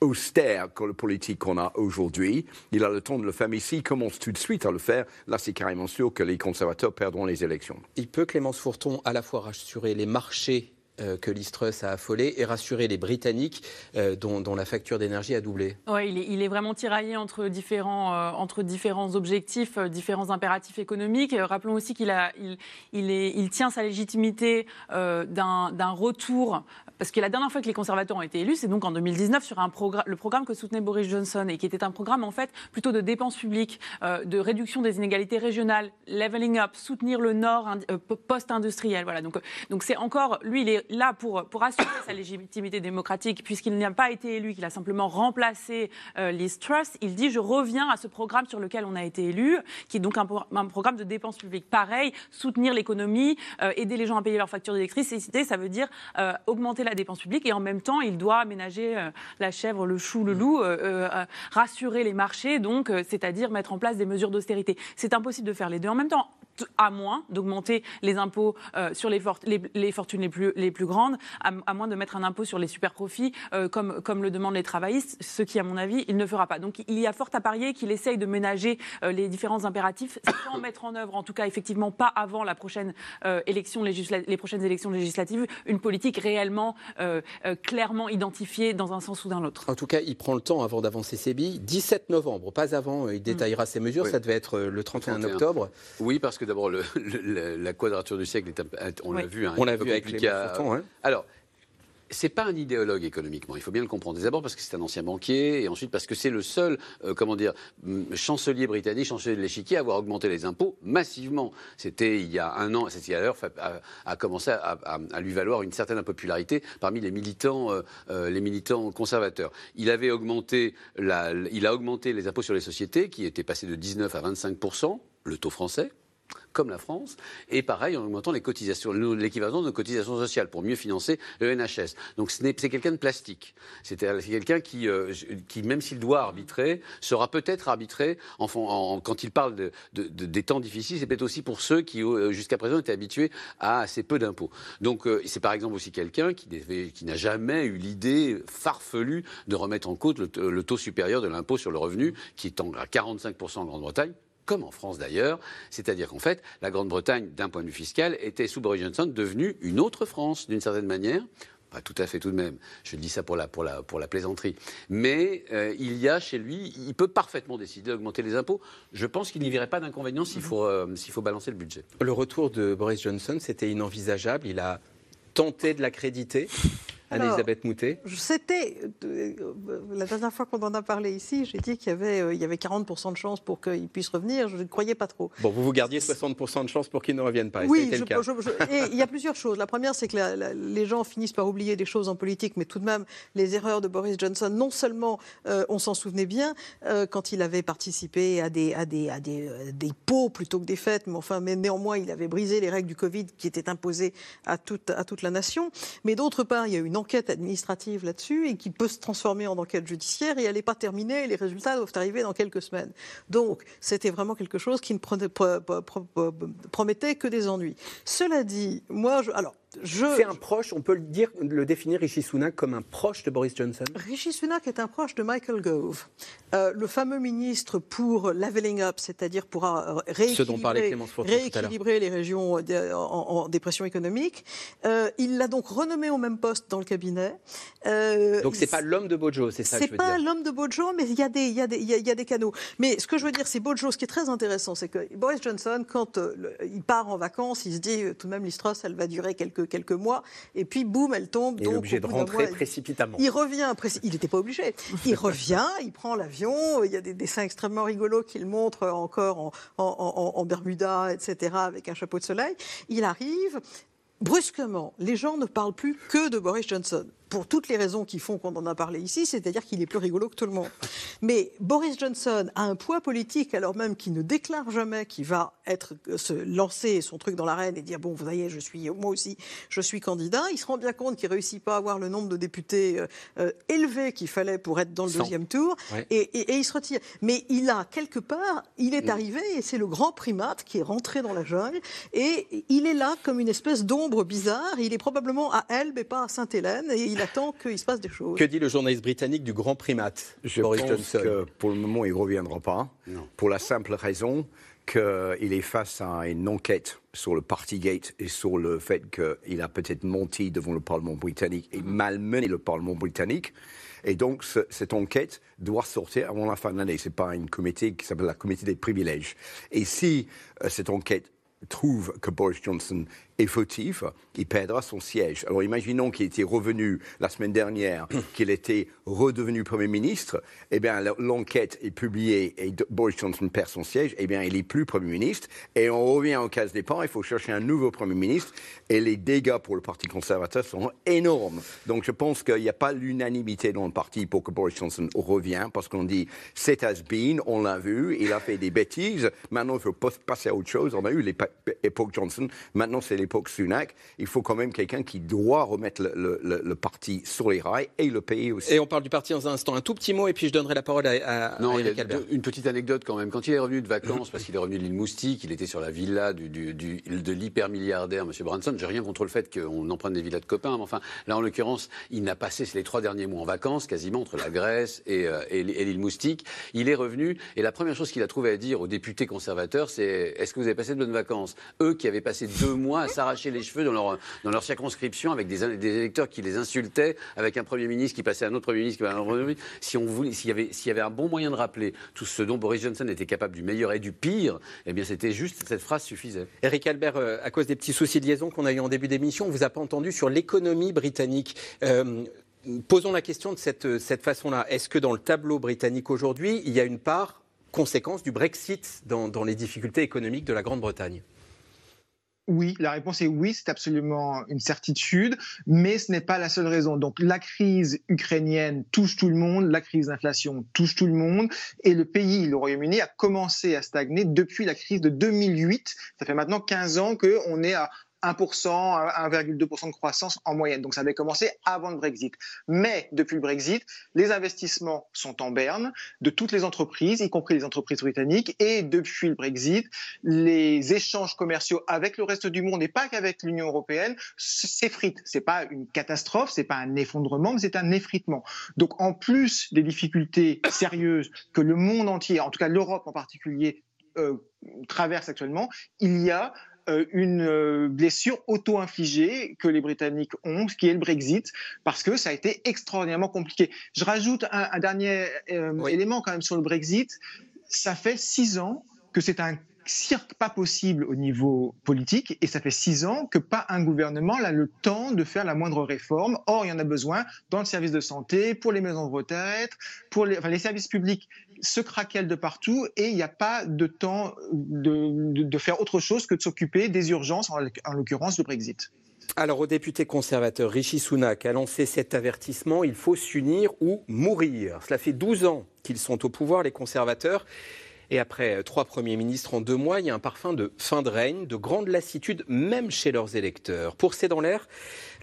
austère que le politique qu'on a aujourd'hui. Il a le temps de le faire, mais s'il commence tout de suite à le faire, là c'est carrément sûr que les conservateurs perdront les élections. Il peut, Clémence Fourton, à la fois rassurer les marchés euh, que l'Istrus a affolé et rassurer les Britanniques euh, dont, dont, la facture d'énergie a doublé. Oui, il est, il est, vraiment tiraillé entre différents, euh, entre différents objectifs, euh, différents impératifs économiques. rappelons aussi qu'il il, il, il, tient sa légitimité d'un retour, parce que la dernière fois que les conservateurs ont été élus, c'est donc en 2019 sur le programme que soutenait Boris Johnson et qui était un programme en fait plutôt de dépenses publiques, de réduction des inégalités régionales, leveling up, soutenir le Nord post-industriel. Voilà, donc donc c'est encore lui, il est là pour, assurer sa légitimité démocratique, puisqu'il n'a pas été élu, qu'il a simplement remplacé euh, Liz il dit je reviens à ce programme sur lequel on a été élu, qui est donc un, un programme de dépenses publiques. Pareil, soutenir l'économie, euh, aider les gens à payer leurs factures d'électricité, ça veut dire euh, augmenter la dépense publique et en même temps, il doit aménager euh, la chèvre, le chou, le loup, euh, euh, rassurer les marchés, donc c'est-à-dire mettre en place des mesures d'austérité. C'est impossible de faire les deux en même temps à moins d'augmenter les impôts euh, sur les, for les, les, fortunes les plus, les plus grandes, à, à, moins de mettre un impôt sur les super profits, euh, comme, comme le demandent les travaillistes, ce qui, à mon avis, il ne fera pas. Donc il y a fort à parier qu'il essaye de ménager euh, les différents impératifs sans mettre en œuvre, en tout cas effectivement pas avant la prochaine, euh, élection les prochaines élections législatives, une politique réellement euh, clairement identifiée dans un sens ou dans l'autre. En tout cas, il prend le temps avant d'avancer ses billes. 17 novembre, pas avant, il détaillera mmh. ses mesures. Oui. Ça devait être le 31, 31. octobre. Oui, parce que d'abord, le, le, la quadrature du siècle, est, on oui. l'a vu. Hein, on l'a vu avec les hein. Alors, c'est pas un idéologue économiquement, il faut bien le comprendre. D'abord parce que c'est un ancien banquier, et ensuite parce que c'est le seul, euh, comment dire, chancelier britannique, chancelier de l'échiquier à avoir augmenté les impôts massivement. C'était il y a un an, cette d'ailleurs a, a, commencé à, à, à, lui valoir une certaine impopularité parmi les militants, euh, euh, les militants conservateurs. Il avait augmenté, la, il a augmenté les impôts sur les sociétés, qui étaient passés de 19 à 25% le taux français comme la France, et pareil en augmentant les cotisations, l'équivalent de nos cotisations sociales pour mieux financer le NHS. Donc c'est quelqu'un de plastique. C'est quelqu'un qui, euh, qui, même s'il doit arbitrer, sera peut-être arbitré quand il parle de, de, de, des temps difficiles, c'est peut-être aussi pour ceux qui euh, jusqu'à présent étaient habitués à assez peu d'impôts. Donc euh, c'est par exemple aussi quelqu'un qui, qui n'a jamais eu l'idée farfelue de remettre en cause le, le taux supérieur de l'impôt sur le revenu, qui est à 45% en Grande-Bretagne, comme en France d'ailleurs. C'est-à-dire qu'en fait, la Grande-Bretagne, d'un point de vue fiscal, était sous Boris Johnson devenue une autre France, d'une certaine manière. Pas tout à fait tout de même. Je dis ça pour la, pour la, pour la plaisanterie. Mais euh, il y a chez lui, il peut parfaitement décider d'augmenter les impôts. Je pense qu'il n'y verrait pas d'inconvénient s'il faut, euh, s'il faut balancer le budget. Le retour de Boris Johnson, c'était inenvisageable. Il a tenté de l'accréditer. Anne-Elisabeth Moutet C'était, euh, la dernière fois qu'on en a parlé ici, j'ai dit qu'il y avait, euh, il y avait 40% de chances pour qu'il puisse revenir. Je ne croyais pas trop. Bon, vous vous gardiez 60% de chances pour qu'il ne revienne pas. Oui, je, le cas. Je, je, et il y a plusieurs choses. La première, c'est que la, la, les gens finissent par oublier des choses en politique, mais tout de même, les erreurs de Boris Johnson, non seulement euh, on s'en souvenait bien euh, quand il avait participé à des, à des, à des, euh, des pots plutôt que des fêtes, mais enfin, mais néanmoins, il avait brisé les règles du Covid qui étaient imposées à toute, à toute la nation. Mais d'autre part, il y a une enquête administrative là-dessus et qui peut se transformer en enquête judiciaire et elle n'est pas terminée. Les résultats doivent arriver dans quelques semaines. Donc, c'était vraiment quelque chose qui ne promettait que des ennuis. Cela dit, moi, je, alors, je... C'est un proche, on peut le dire, le définir Rishi Sunak comme un proche de Boris Johnson Rishi Sunak est un proche de Michael Gove, euh, le fameux ministre pour leveling up, c'est-à-dire pour euh, rééquilibrer, rééquilibrer les régions de, en, en, dépression économique. Euh, il l'a donc renommé au même poste dans le cabinet. Euh, donc c'est pas l'homme de Bojo, c'est ça C'est pas l'homme de Bojo, mais il y, a des, y a des, il, y a, il y a des canaux. Mais ce que je veux dire, c'est Bojo. Ce qui est très intéressant, c'est que Boris Johnson, quand le, il part en vacances, il se dit tout de même l'Istros, elle va durer quelques quelques mois, et puis boum, elle tombe. Il est obligé de rentrer mois, précipitamment. Il revient, il n'était pas obligé. Il revient, il prend l'avion. Il y a des dessins extrêmement rigolos qu'il montre encore en, en, en, en Bermuda, etc., avec un chapeau de soleil. Il arrive. Brusquement, les gens ne parlent plus que de Boris Johnson pour toutes les raisons qui font qu'on en a parlé ici, c'est-à-dire qu'il est plus rigolo que tout le monde. Mais Boris Johnson a un poids politique alors même qu'il ne déclare jamais qu'il va être, se lancer son truc dans l'arène et dire bon, vous voyez, je suis, moi aussi, je suis candidat. Il se rend bien compte qu'il réussit pas à avoir le nombre de députés euh, élevé qu'il fallait pour être dans le 100. deuxième tour, ouais. et, et, et, il se retire. Mais il a quelque part, il est mmh. arrivé et c'est le grand primate qui est rentré dans la jungle et il est là comme une espèce d'ombre bizarre. Il est probablement à Elbe et pas à Sainte-Hélène et il attend qu'il se passe des choses. Que dit le journaliste britannique du grand primate Je Boris pense Johnson que pour le moment, il ne reviendra pas. Non. Pour la simple raison qu'il est face à une enquête sur le Partygate et sur le fait qu'il a peut-être menti devant le Parlement britannique et malmené le Parlement britannique. Et donc, cette enquête doit sortir avant la fin de l'année. Ce n'est pas une comité qui s'appelle la comité des privilèges. Et si euh, cette enquête trouve que Boris Johnson est fautif, il perdra son siège. Alors imaginons qu'il était revenu la semaine dernière, qu'il était redevenu Premier ministre, eh bien l'enquête est publiée et Boris Johnson perd son siège, eh bien il n'est plus Premier ministre, et on revient au cas départ, il faut chercher un nouveau Premier ministre, et les dégâts pour le Parti conservateur sont énormes. Donc je pense qu'il n'y a pas l'unanimité dans le parti pour que Boris Johnson revienne, parce qu'on dit c'est has been, on l'a vu, il a fait des bêtises, maintenant il faut passer à autre chose, on a eu l'époque Johnson, maintenant c'est l'époque Sunak, il faut quand même quelqu'un qui doit remettre le, parti sur les rails et le pays aussi. Et on parle du parti dans un instant. Un tout petit mot et puis je donnerai la parole à, à non, il y a Une petite anecdote quand même. Quand il est revenu de vacances, parce qu'il est revenu de l'île Moustique, il était sur la villa du, du, de l'hyper-milliardaire M. Branson. J'ai rien contre le fait qu'on emprunte des villas de copains, mais enfin, là en l'occurrence, il n'a passé les trois derniers mois en vacances, quasiment entre la Grèce et, euh, et l'île Moustique. Il est revenu et la première chose qu'il a trouvé à dire aux députés conservateurs, c'est est-ce que vous avez passé de bonnes vacances? Eux qui avaient passé deux mois à s'arracher les cheveux dans leur, dans leur circonscription avec des, électeurs qui les insultaient, avec un Premier ministre qui passait à un autre Premier ministre qui voulait, s'il y avait, s'il y avait un bon moyen de rappeler tout ce dont Boris Johnson était capable du meilleur et du pire, eh bien c'était juste cette phrase suffisait. Eric Albert, euh, à cause des petits soucis de liaison qu'on a eu en début d'émission, on vous a pas entendu sur l'économie britannique. Euh, posons la question de cette, cette façon-là. Est-ce que dans le tableau britannique aujourd'hui, il y a une part conséquence du Brexit dans les difficultés économiques de la Grande-Bretagne? Oui, la réponse est oui, c'est absolument une certitude, mais ce n'est pas la seule raison. Donc la crise ukrainienne touche tout le monde, la crise d'inflation touche tout le monde, et le pays, le Royaume-Uni, a commencé à stagner depuis la crise de 2008. Ça fait maintenant 15 ans qu'on est à 1%, 1,2% de croissance en moyenne. Donc ça avait commencé avant le Brexit. Mais depuis le Brexit, les investissements sont en berne de toutes les entreprises, y compris les entreprises britanniques. Et depuis le Brexit, les échanges commerciaux avec le reste du monde et pas qu'avec l'Union européenne s'effritent. C'est pas une catastrophe, c'est pas un effondrement, mais c'est un effritement. Donc en plus des difficultés sérieuses que le monde entier, en tout cas l'Europe en particulier, euh, traverse actuellement, il y a euh, une euh, blessure auto-infligée que les Britanniques ont, ce qui est le Brexit, parce que ça a été extraordinairement compliqué. Je rajoute un, dernier euh, élément quand même sur le Brexit. Ça fait six ans que c'est un cirque pas possible au niveau politique et ça fait six ans que pas un gouvernement n'a le temps de faire la moindre réforme. Or, il y en a besoin dans le service de santé, pour les maisons de retraite, pour les, services publics se craquellent de partout et il n'y a pas de temps de, faire autre chose que de s'occuper des urgences, en, en l'occurrence le Brexit. Alors, au député conservateur Rishi Sunak a lancé cet avertissement il faut s'unir ou mourir. Cela fait 12 ans qu'ils sont au pouvoir, les conservateurs. Et après euh, trois premiers ministres en deux mois, il y a un parfum de fin de règne, de grande lassitude, même chez leurs électeurs. Pour C'est dans l'air,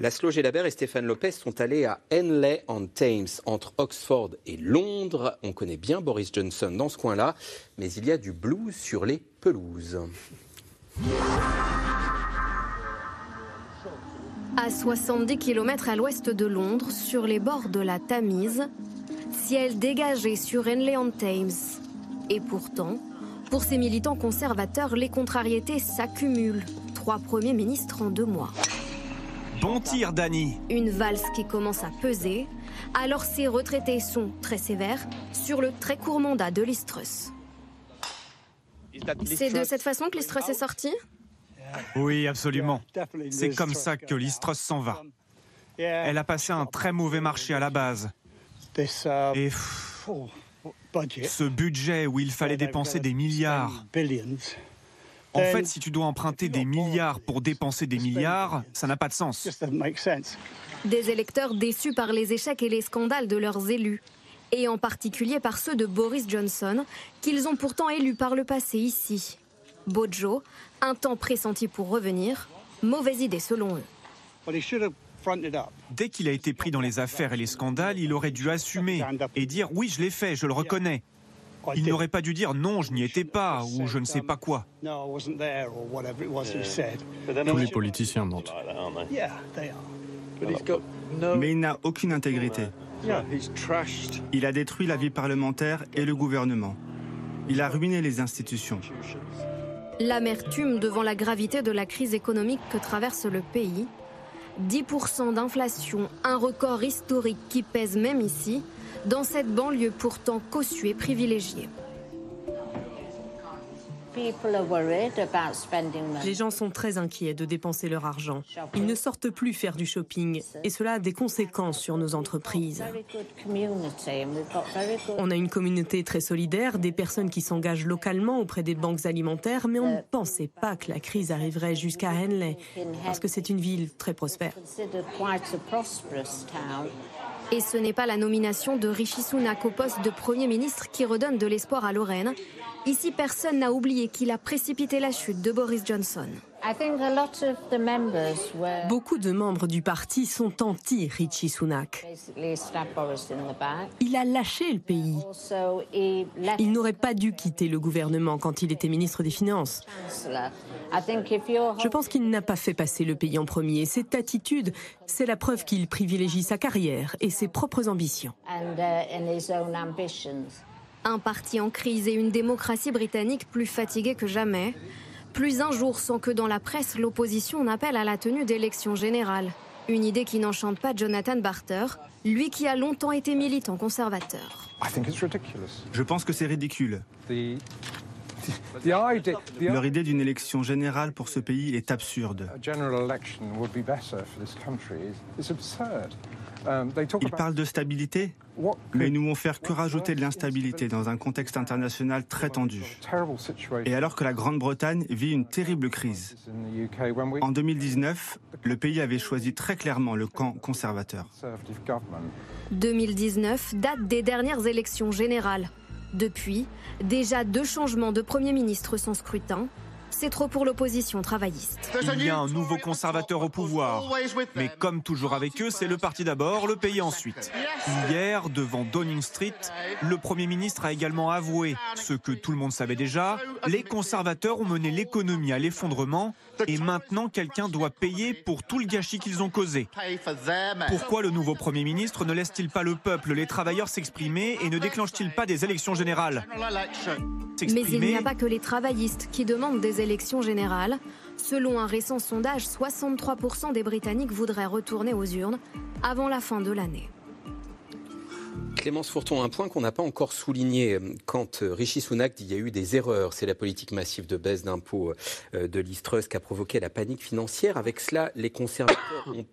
Laszlo Gelabert et Stéphane Lopez sont allés à Henley-on-Thames, entre Oxford et Londres. On connaît bien Boris Johnson dans ce coin-là, mais il y a du blues sur les pelouses. À 70 km à l'ouest de Londres, sur les bords de la Tamise, ciel dégagé sur Henley-on-Thames. Et pourtant, pour ces militants conservateurs, les contrariétés s'accumulent. Trois premiers ministres en deux mois. Bon tir, Dani. Une valse qui commence à peser, alors ces retraités sont très sévères sur le très court mandat de Listrus. C'est de cette façon que Listrus est sorti? Oui, absolument. C'est comme ça que Listrus s'en va. Elle a passé un très mauvais marché à la base. Et ce budget où il fallait dépenser des milliards. En fait, si tu dois emprunter des milliards pour dépenser des milliards, ça n'a pas de sens. Des électeurs déçus par les échecs et les scandales de leurs élus, et en particulier par ceux de Boris Johnson, qu'ils ont pourtant élus par le passé ici. Bojo, un temps pressenti pour revenir, mauvaise idée selon eux. Dès qu'il a été pris dans les affaires et les scandales, il aurait dû assumer et dire oui, je l'ai fait, je le reconnais. Il n'aurait pas dû dire non, je n'y étais pas ou je ne sais pas quoi. Tous les politiciens mentent. Mais il n'a aucune intégrité. Il a détruit la vie parlementaire et le gouvernement. Il a ruiné les institutions. L'amertume devant la gravité de la crise économique que traverse le pays. 10% d'inflation, un record historique qui pèse même ici, dans cette banlieue pourtant cossue et privilégiée. Les gens sont très inquiets de dépenser leur argent. Ils ne sortent plus faire du shopping et cela a des conséquences sur nos entreprises. On a une communauté très solidaire, des personnes qui s'engagent localement auprès des banques alimentaires, mais on ne pensait pas que la crise arriverait jusqu'à Henley, parce que c'est une ville très prospère. Et ce n'est pas la nomination de Rishi Sunak au poste de Premier ministre qui redonne de l'espoir à Lorraine. Ici, personne n'a oublié qu'il a précipité la chute de Boris Johnson. Beaucoup de membres du parti sont anti-Richie Sunak. Il a lâché le pays. Il n'aurait pas dû quitter le gouvernement quand il était ministre des Finances. Je pense qu'il n'a pas fait passer le pays en premier. Cette attitude, c'est la preuve qu'il privilégie sa carrière et ses propres ambitions. Un parti en crise et une démocratie britannique plus fatiguée que jamais. Plus un jour sans que dans la presse, l'opposition n'appelle à la tenue d'élections générales. Une idée qui n'enchante pas Jonathan Barter, lui qui a longtemps été militant conservateur. Je pense que c'est ridicule. Leur idée d'une élection générale pour ce pays est absurde. Ils parlent de stabilité, mais nous vont faire que rajouter de l'instabilité dans un contexte international très tendu. Et alors que la Grande-Bretagne vit une terrible crise. En 2019, le pays avait choisi très clairement le camp conservateur. 2019, date des dernières élections générales. Depuis, déjà deux changements de Premier ministre sans scrutin, c'est trop pour l'opposition travailliste. Il y a un nouveau conservateur au pouvoir. Mais comme toujours avec eux, c'est le parti d'abord, le pays ensuite. Hier, devant Downing Street, le Premier ministre a également avoué ce que tout le monde savait déjà. Les conservateurs ont mené l'économie à l'effondrement et maintenant quelqu'un doit payer pour tout le gâchis qu'ils ont causé. Pourquoi le nouveau Premier ministre ne laisse-t-il pas le peuple, les travailleurs s'exprimer et ne déclenche-t-il pas des élections générales Mais il n'y a pas que les travaillistes qui demandent des élections générales. Selon un récent sondage, 63% des Britanniques voudraient retourner aux urnes avant la fin de l'année. Clémence Fourton, un point qu'on n'a pas encore souligné quand Rishi Sunak dit qu'il y a eu des erreurs, c'est la politique massive de baisse d'impôts de l'Istrus qui a provoqué la panique financière. Avec cela, les conservateurs ont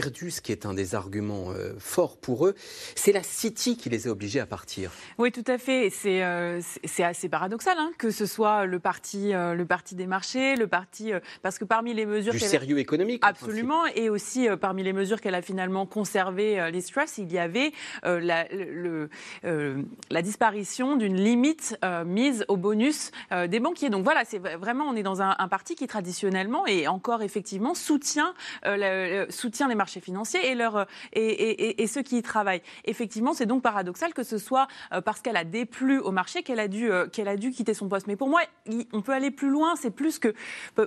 perdu, ce qui est un des arguments euh, forts pour eux. C'est la City qui les a obligés à partir. Oui, tout à fait. C'est euh, assez paradoxal hein, que ce soit le parti, euh, le parti des marchés, le parti parce que parmi les mesures du sérieux économique, absolument, et aussi parmi les mesures qu'elle a finalement conservées, les stress, il y avait la, le, la disparition d'une limite mise au bonus des banquiers. Donc voilà, c'est vraiment on est dans un, un, parti qui traditionnellement et encore effectivement soutient, la, soutient les marchés marchés financiers et, leur, et, et, ceux qui y travaillent. Effectivement, c'est donc paradoxal que ce soit parce qu'elle a déplu au marché qu'elle a, dû, qu'elle a dû quitter son poste. Mais pour moi, on peut aller plus loin. C'est plus que,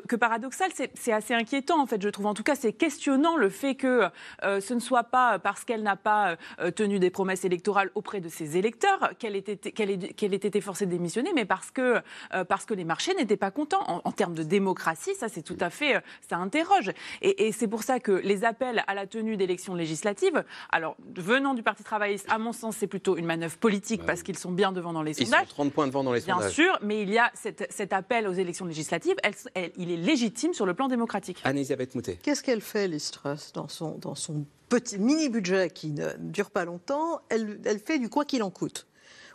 que paradoxal. C'est assez inquiétant, en fait, je trouve. En tout cas, c'est questionnant le fait que euh, ce ne soit pas parce qu'elle n'a pas euh, tenu des promesses électorales auprès de ses électeurs qu'elle ait, qu'elle ait, qu'elle ait été forcée de démissionner, mais parce que, euh, parce que les marchés n'étaient pas contents. En, en, termes de démocratie, ça, c'est tout à fait. ça interroge. Et, et c'est pour ça que les appels à la tenue d'élections législatives. Alors, venant du Parti travailliste, à mon sens, c'est plutôt une manœuvre politique parce qu'ils sont bien devant dans les Ils sondages. sont 30 points devant dans les bien sondages. sûr, mais il y a cette, cet appel aux élections législatives. Elle, elle, il est légitime sur le plan démocratique. Anne-Elisabeth Moutet. Qu'est-ce qu'elle fait, Liz Truss, dans son, dans son petit mini-budget qui ne dure pas longtemps? Elle, elle fait du quoi qu'il en coûte.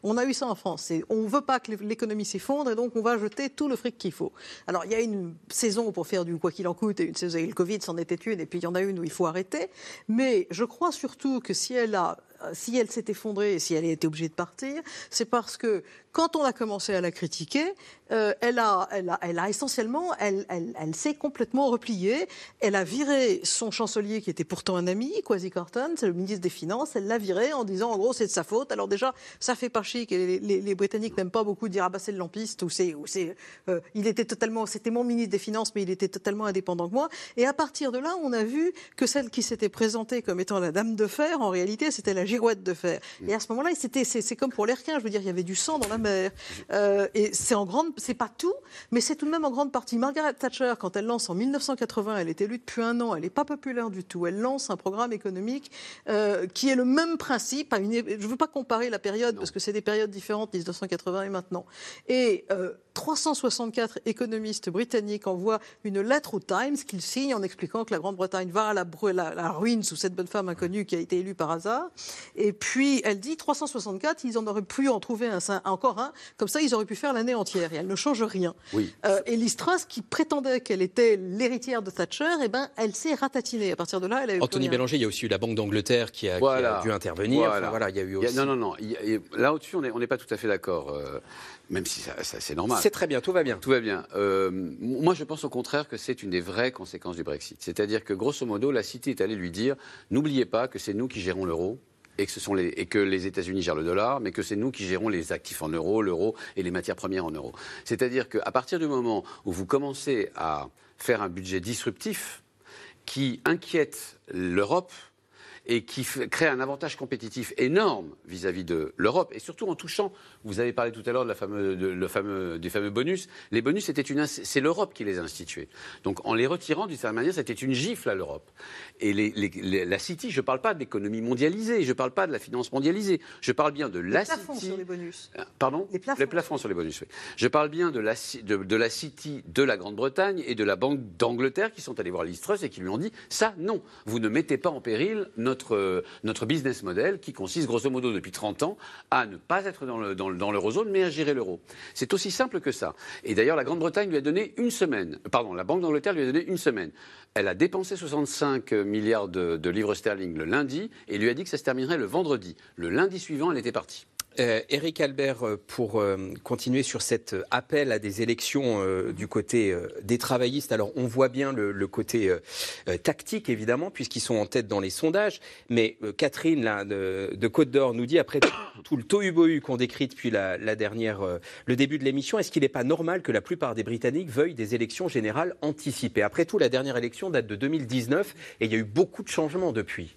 On a eu ça en France. On ne veut pas que l'économie s'effondre et donc on va jeter tout le fric qu'il faut. Alors il y a une saison pour faire du quoi qu'il en coûte et une saison, et le Covid c'en était une et puis il y en a une où il faut arrêter. Mais je crois surtout que si elle a si elle s'est effondrée et si elle a été obligée de partir, c'est parce que quand on a commencé à la critiquer, euh, elle, a, elle, a, elle, a, essentiellement, elle, elle, s'est complètement repliée. Elle a viré son chancelier qui était pourtant un ami, Kwasi Kwarteng, c'est le ministre des Finances. Elle l'a viré en disant en gros c'est de sa faute. Alors déjà ça fait pas chic et les, les, les Britanniques n'aiment pas beaucoup dire ah bah c'est le lampiste ou c'est, euh, il était totalement, c'était mon ministre des Finances mais il était totalement indépendant que moi. Et à partir de là on a vu que celle qui s'était présentée comme étant la dame de fer en réalité c'était la girouette de fer. Et à ce moment-là c'était c'est, comme pour les requins, je veux dire il y avait du sang dans la mère. Euh, et c'est en grande, c'est pas tout, mais c'est tout de même en grande partie. Margaret Thatcher, quand elle lance en 1980, elle est élue depuis un an, elle n'est pas populaire du tout. Elle lance un programme économique euh, qui est le même principe. Une, je ne veux pas comparer la période parce que c'est des périodes différentes, 1980 et maintenant. Et 364 économistes britanniques envoient une lettre au Times qu'ils signent en expliquant que la Grande-Bretagne va à la, la, ruine sous cette bonne femme inconnue qui a été élue par hasard. Et puis elle dit 364, ils en auraient pu en trouver un, encore un, comme ça ils auraient pu faire l'année entière et elle ne change rien. Oui. Euh, et Liz Truss, qui prétendait qu'elle était l'héritière de Thatcher, eh ben, elle s'est ratatinée. À partir de là, elle a eu Anthony Bélanger, il y a aussi eu la Banque d'Angleterre qui, a, dû intervenir. Voilà. il y a eu aussi... non, non, non. là au-dessus, on n'est pas tout à fait d'accord. Euh, même si c'est normal. C'est très bien, tout va bien. Tout va bien. Euh, moi, je pense au contraire que c'est une des vraies conséquences du Brexit. C'est-à-dire que, grosso modo, la City est allée lui dire n'oubliez pas que c'est nous qui gérons l'euro. Et que, ce sont les, et que les États-Unis gèrent le dollar, mais que c'est nous qui gérons les actifs en euros, l'euro et les matières premières en euros. C'est-à-dire qu'à partir du moment où vous commencez à faire un budget disruptif qui inquiète l'Europe, et qui crée un avantage compétitif énorme vis-à-vis de l'Europe, et surtout en touchant, vous avez parlé tout à l'heure de la fameux, de, le fameux, des fameux bonus, les bonus, c'est l'Europe qui les a institués. Donc en les retirant d'une certaine manière, c'était une gifle à l'Europe. Et les, la City, je ne parle pas d'économie mondialisée, je ne parle pas de la finance mondialisée, je parle bien de les la plafonds sur les bonus. Euh, pardon? Les plafonds. les plafonds. sur les bonus, oui. Je parle bien de la, de, de la City de la Grande-Bretagne et de la Banque d'Angleterre qui sont allés voir l'Istrus et qui lui ont dit ça, non, vous ne mettez pas en péril notre notre, notre business model qui consiste grosso modo depuis 30 ans à ne pas être dans, le, dans, l'eurozone mais à gérer l'euro. C'est aussi simple que ça. Et d'ailleurs, la Grande-Bretagne lui a donné une semaine, pardon, la Banque d'Angleterre lui a donné une semaine. Elle a dépensé 65 milliards de, de livres sterling le lundi et lui a dit que ça se terminerait le vendredi. Le lundi suivant, elle était partie. Eric euh, Albert, euh, pour euh, continuer sur cet appel à des élections du côté des travaillistes, alors on voit bien le, côté tactique évidemment, puisqu'ils sont en tête dans les sondages, mais Catherine de, Côte d'Or nous dit, après tout le tohu-bohu qu'on décrit depuis le début de l'émission, est-ce qu'il n'est pas normal que la plupart des Britanniques veuillent des élections générales anticipées? Après tout, la dernière élection date de 2019 et il y a eu beaucoup de changements depuis.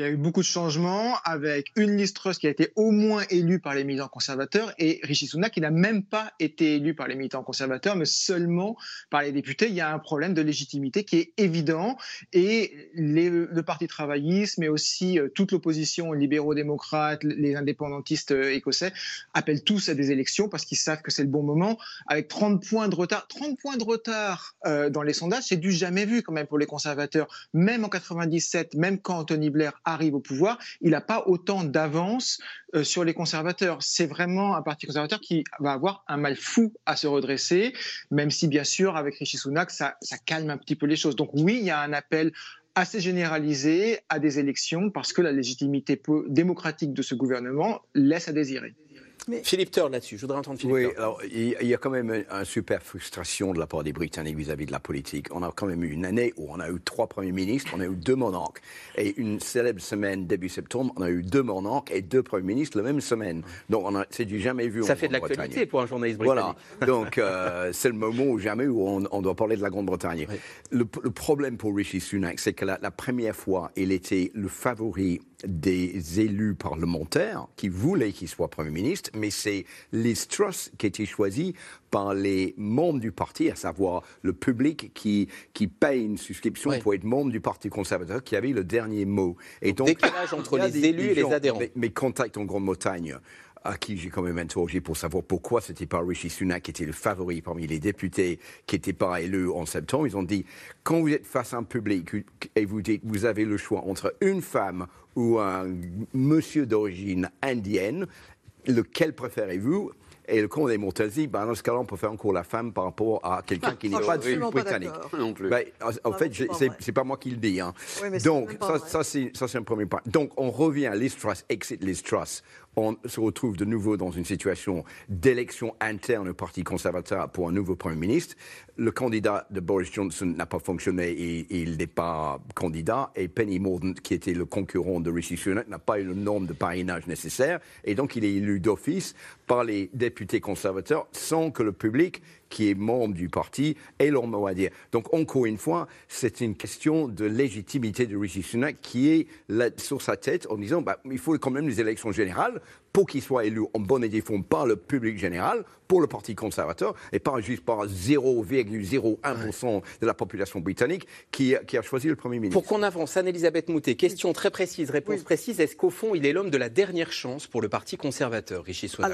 Il y a eu beaucoup de changements avec une liste qui a été au moins élue par les militants conservateurs et Rishi Sunak qui n'a même pas été élu par les militants conservateurs mais seulement par les députés. Il y a un problème de légitimité qui est évident et le Parti travailliste mais aussi euh, toute l'opposition, libéraux-démocrates, les indépendantistes euh, écossais appellent tous à des élections parce qu'ils savent que c'est le bon moment avec 30 points de retard. 30 points de retard euh, dans les sondages, c'est du jamais vu quand même pour les conservateurs. Même en 97, même quand Anthony Blair arrive au pouvoir, il n'a pas autant d'avance euh, sur les conservateurs. C'est vraiment un parti conservateur qui va avoir un mal fou à se redresser, même si bien sûr avec Rishi Sunak, ça, ça calme un petit peu les choses. Donc oui, il y a un appel assez généralisé à des élections parce que la légitimité démocratique de ce gouvernement laisse à désirer. Philippe Turr là-dessus, je voudrais entendre Philippe Oui, alors il y a quand même une super frustration de la part des Britanniques vis-à-vis de la politique. On a quand même eu une année où on a eu trois premiers ministres, on a eu deux monarques. Et une célèbre semaine début septembre, on a eu deux monarques et deux premiers ministres la même semaine. Donc c'est du jamais vu. Ça fait de l'actualité pour un journaliste britannique. Voilà. Donc euh, c'est le moment où jamais où on, doit parler de la Grande-Bretagne. Le, problème pour Rishi Sunak, c'est que la, la première fois, il était le favori des élus parlementaires qui voulaient qu'il soit Premier ministre, mais c'est Liz Truss qui était choisie par les membres du parti, à savoir le public qui, qui paye une souscription pour être membre du Parti conservateur, qui avait le dernier mot. Et donc, décalage entre les élus et les adhérents. Mes, contacts en Grande-Bretagne à qui j'ai quand même interrogé pour savoir pourquoi c'était pas Rishi Sunak qui était le favori parmi les députés qui n'étaient pas élus en septembre. Ils ont dit quand vous êtes face à un public et vous dites vous avez le choix entre une femme ou un monsieur d'origine indienne, lequel préférez-vous? Et le comte des Montazzi, ben, dans ce cas-là, on peut faire encore la femme par rapport à quelqu'un qui n'est pas du britannique. Non plus. Ben, en fait, c'est pas moi qui le dis. Hein. Donc, ça, c'est un premier point. Donc, on revient à Liz Truss, exit Liz Truss on se retrouve de nouveau dans une situation d'élection interne au Parti conservateur pour un nouveau Premier ministre. Le candidat de Boris Johnson n'a pas fonctionné et, il n'est pas candidat. Et Penny Mordaunt, qui était le concurrent de Rishi Sunak, n'a pas eu le nombre de parrainage nécessaire. Et donc, il est élu d'office par les députés conservateurs sans que le public qui est membre du parti ait leur mot à dire. Donc, encore une fois, c'est une question de légitimité de Rishi Sunak qui est là, sur sa tête en disant bah, il faut quand même les élections générales pour qu'il soit élu en bonne et due forme par le public général, pour le Parti conservateur, et pas juste par 0,01% de la population britannique qui, qui, a choisi le Premier ministre. Pour qu'on avance, Anne-Elisabeth Moutet, question très précise, réponse précise. Est-ce qu'au fond, il est l'homme de la dernière chance pour le Parti conservateur, Rishi Sunak?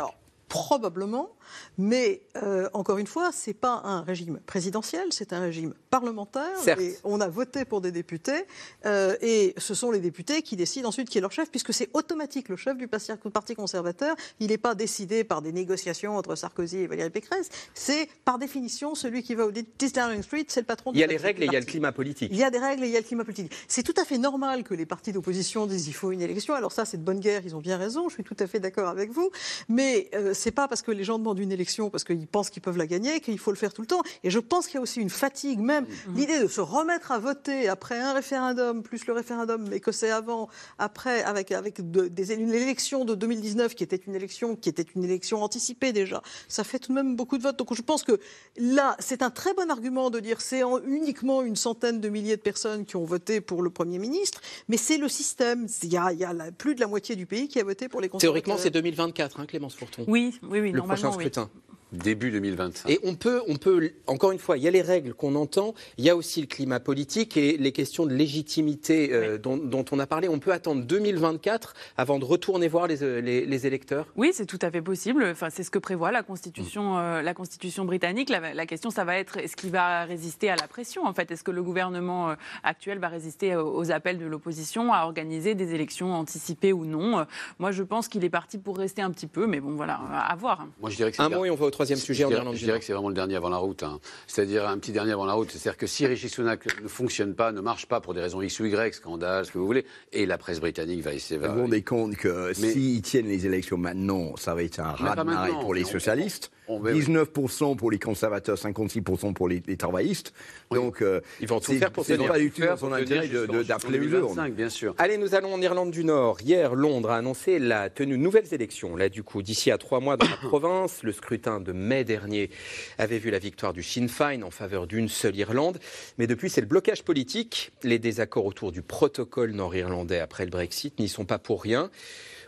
Probablement, mais euh, encore une fois, ce n'est pas un régime présidentiel, c'est un régime parlementaire. Et on a voté pour des députés, euh, et ce sont les députés qui décident ensuite qui est leur chef, puisque c'est automatique. Le chef du Parti conservateur, il n'est pas décidé par des négociations entre Sarkozy et Valérie Pécresse. C'est par définition celui qui va au 10 Downing Street, c'est le patron. Il y a les règles et il y a le climat politique. Il y a des règles et il y a le climat politique. C'est tout à fait normal que les partis d'opposition disent il faut une élection. Alors ça, c'est de bonne guerre, ils ont bien raison. Je suis tout à fait d'accord avec vous, mais euh, c'est pas parce que les gens demandent une élection parce qu'ils pensent qu'ils peuvent la gagner qu'il faut le faire tout le temps. Et je pense qu'il y a aussi une fatigue, même Mm-hmm. l'idée de se remettre à voter après un référendum, plus le référendum, mais que c'est avant, après, avec, avec de, des, une élection de 2019 qui était une élection qui était une élection anticipée déjà. Ça fait tout de même beaucoup de votes. Donc je pense que là, c'est un très bon argument de dire c'est uniquement une centaine de milliers de personnes qui ont voté pour le Premier ministre, mais c'est le système. Il y a, il y a la, plus de la moitié du pays qui a voté pour les conservateurs. Théoriquement, c'est 2024, hein, Clémence Fourton. Oui, oui, oui. Le prochain scrutin. Début 2025. Et on peut, on peut, encore une fois, il y a les règles qu'on entend, il y a aussi le climat politique et les questions de légitimité euh, oui. dont, dont, on a parlé. On peut attendre 2024 avant de retourner voir les, les, les électeurs? Oui, c'est tout à fait possible. Enfin, c'est ce que prévoit la Constitution, mmh. euh, la Constitution britannique. La, la, question, ça va être est-ce qu'il va résister à la pression En fait, est-ce que le gouvernement euh, actuel va résister aux, aux appels de l'opposition à organiser des élections anticipées ou non? Moi, je pense qu'il est parti pour rester un petit peu, mais bon, voilà, à voir. Moi, je dirais que un mot et on va au troisième sujet je en dirais, Irlande. Je dirais que c'est vraiment le dernier avant la route. Hein. C'est-à-dire un petit dernier avant la route. C'est-à-dire que si Rishi Sunak ne fonctionne pas, ne marche pas pour des raisons X ou Y, scandale, ce que vous voulez, et la presse britannique va essayer. Vous vous rendez compte que s'ils tiennent les élections maintenant, ça va être un marée pour les socialistes. On, on, 19% pour les conservateurs, 56% pour les, les travaillistes. Oui. Donc, euh, ils vont tout faire pour C'est pas du tout son intérêt d'appeler les urnes. bien sûr. Allez, nous allons en Irlande du Nord. Hier, Londres a annoncé la tenue de nouvelles élections. Là, du coup, d'ici à trois mois dans la province, le scrutin de mai dernier avait vu la victoire du Sinn Féin en faveur d'une seule Irlande. Mais depuis, c'est le blocage politique. Les désaccords autour du protocole nord-irlandais après le Brexit n'y sont pas pour rien.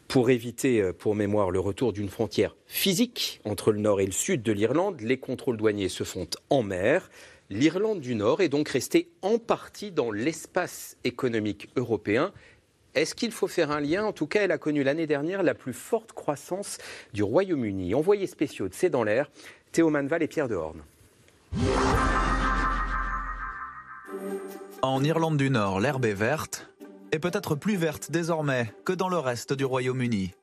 Pour éviter, pour mémoire, le retour d'une frontière physique entre le nord et le sud de l'Irlande, les contrôles douaniers se font en mer. L'Irlande du Nord est donc restée en partie dans l'espace économique européen. Est-ce qu'il faut faire un lien? En tout cas, elle a connu l'année dernière la plus forte croissance du Royaume-Uni. Envoyés spéciaux de C'est dans l'air, Théo Manval et Pierre Dehorne. En Irlande du Nord, l'herbe est verte, et peut-être plus verte désormais que dans le reste du Royaume-Uni.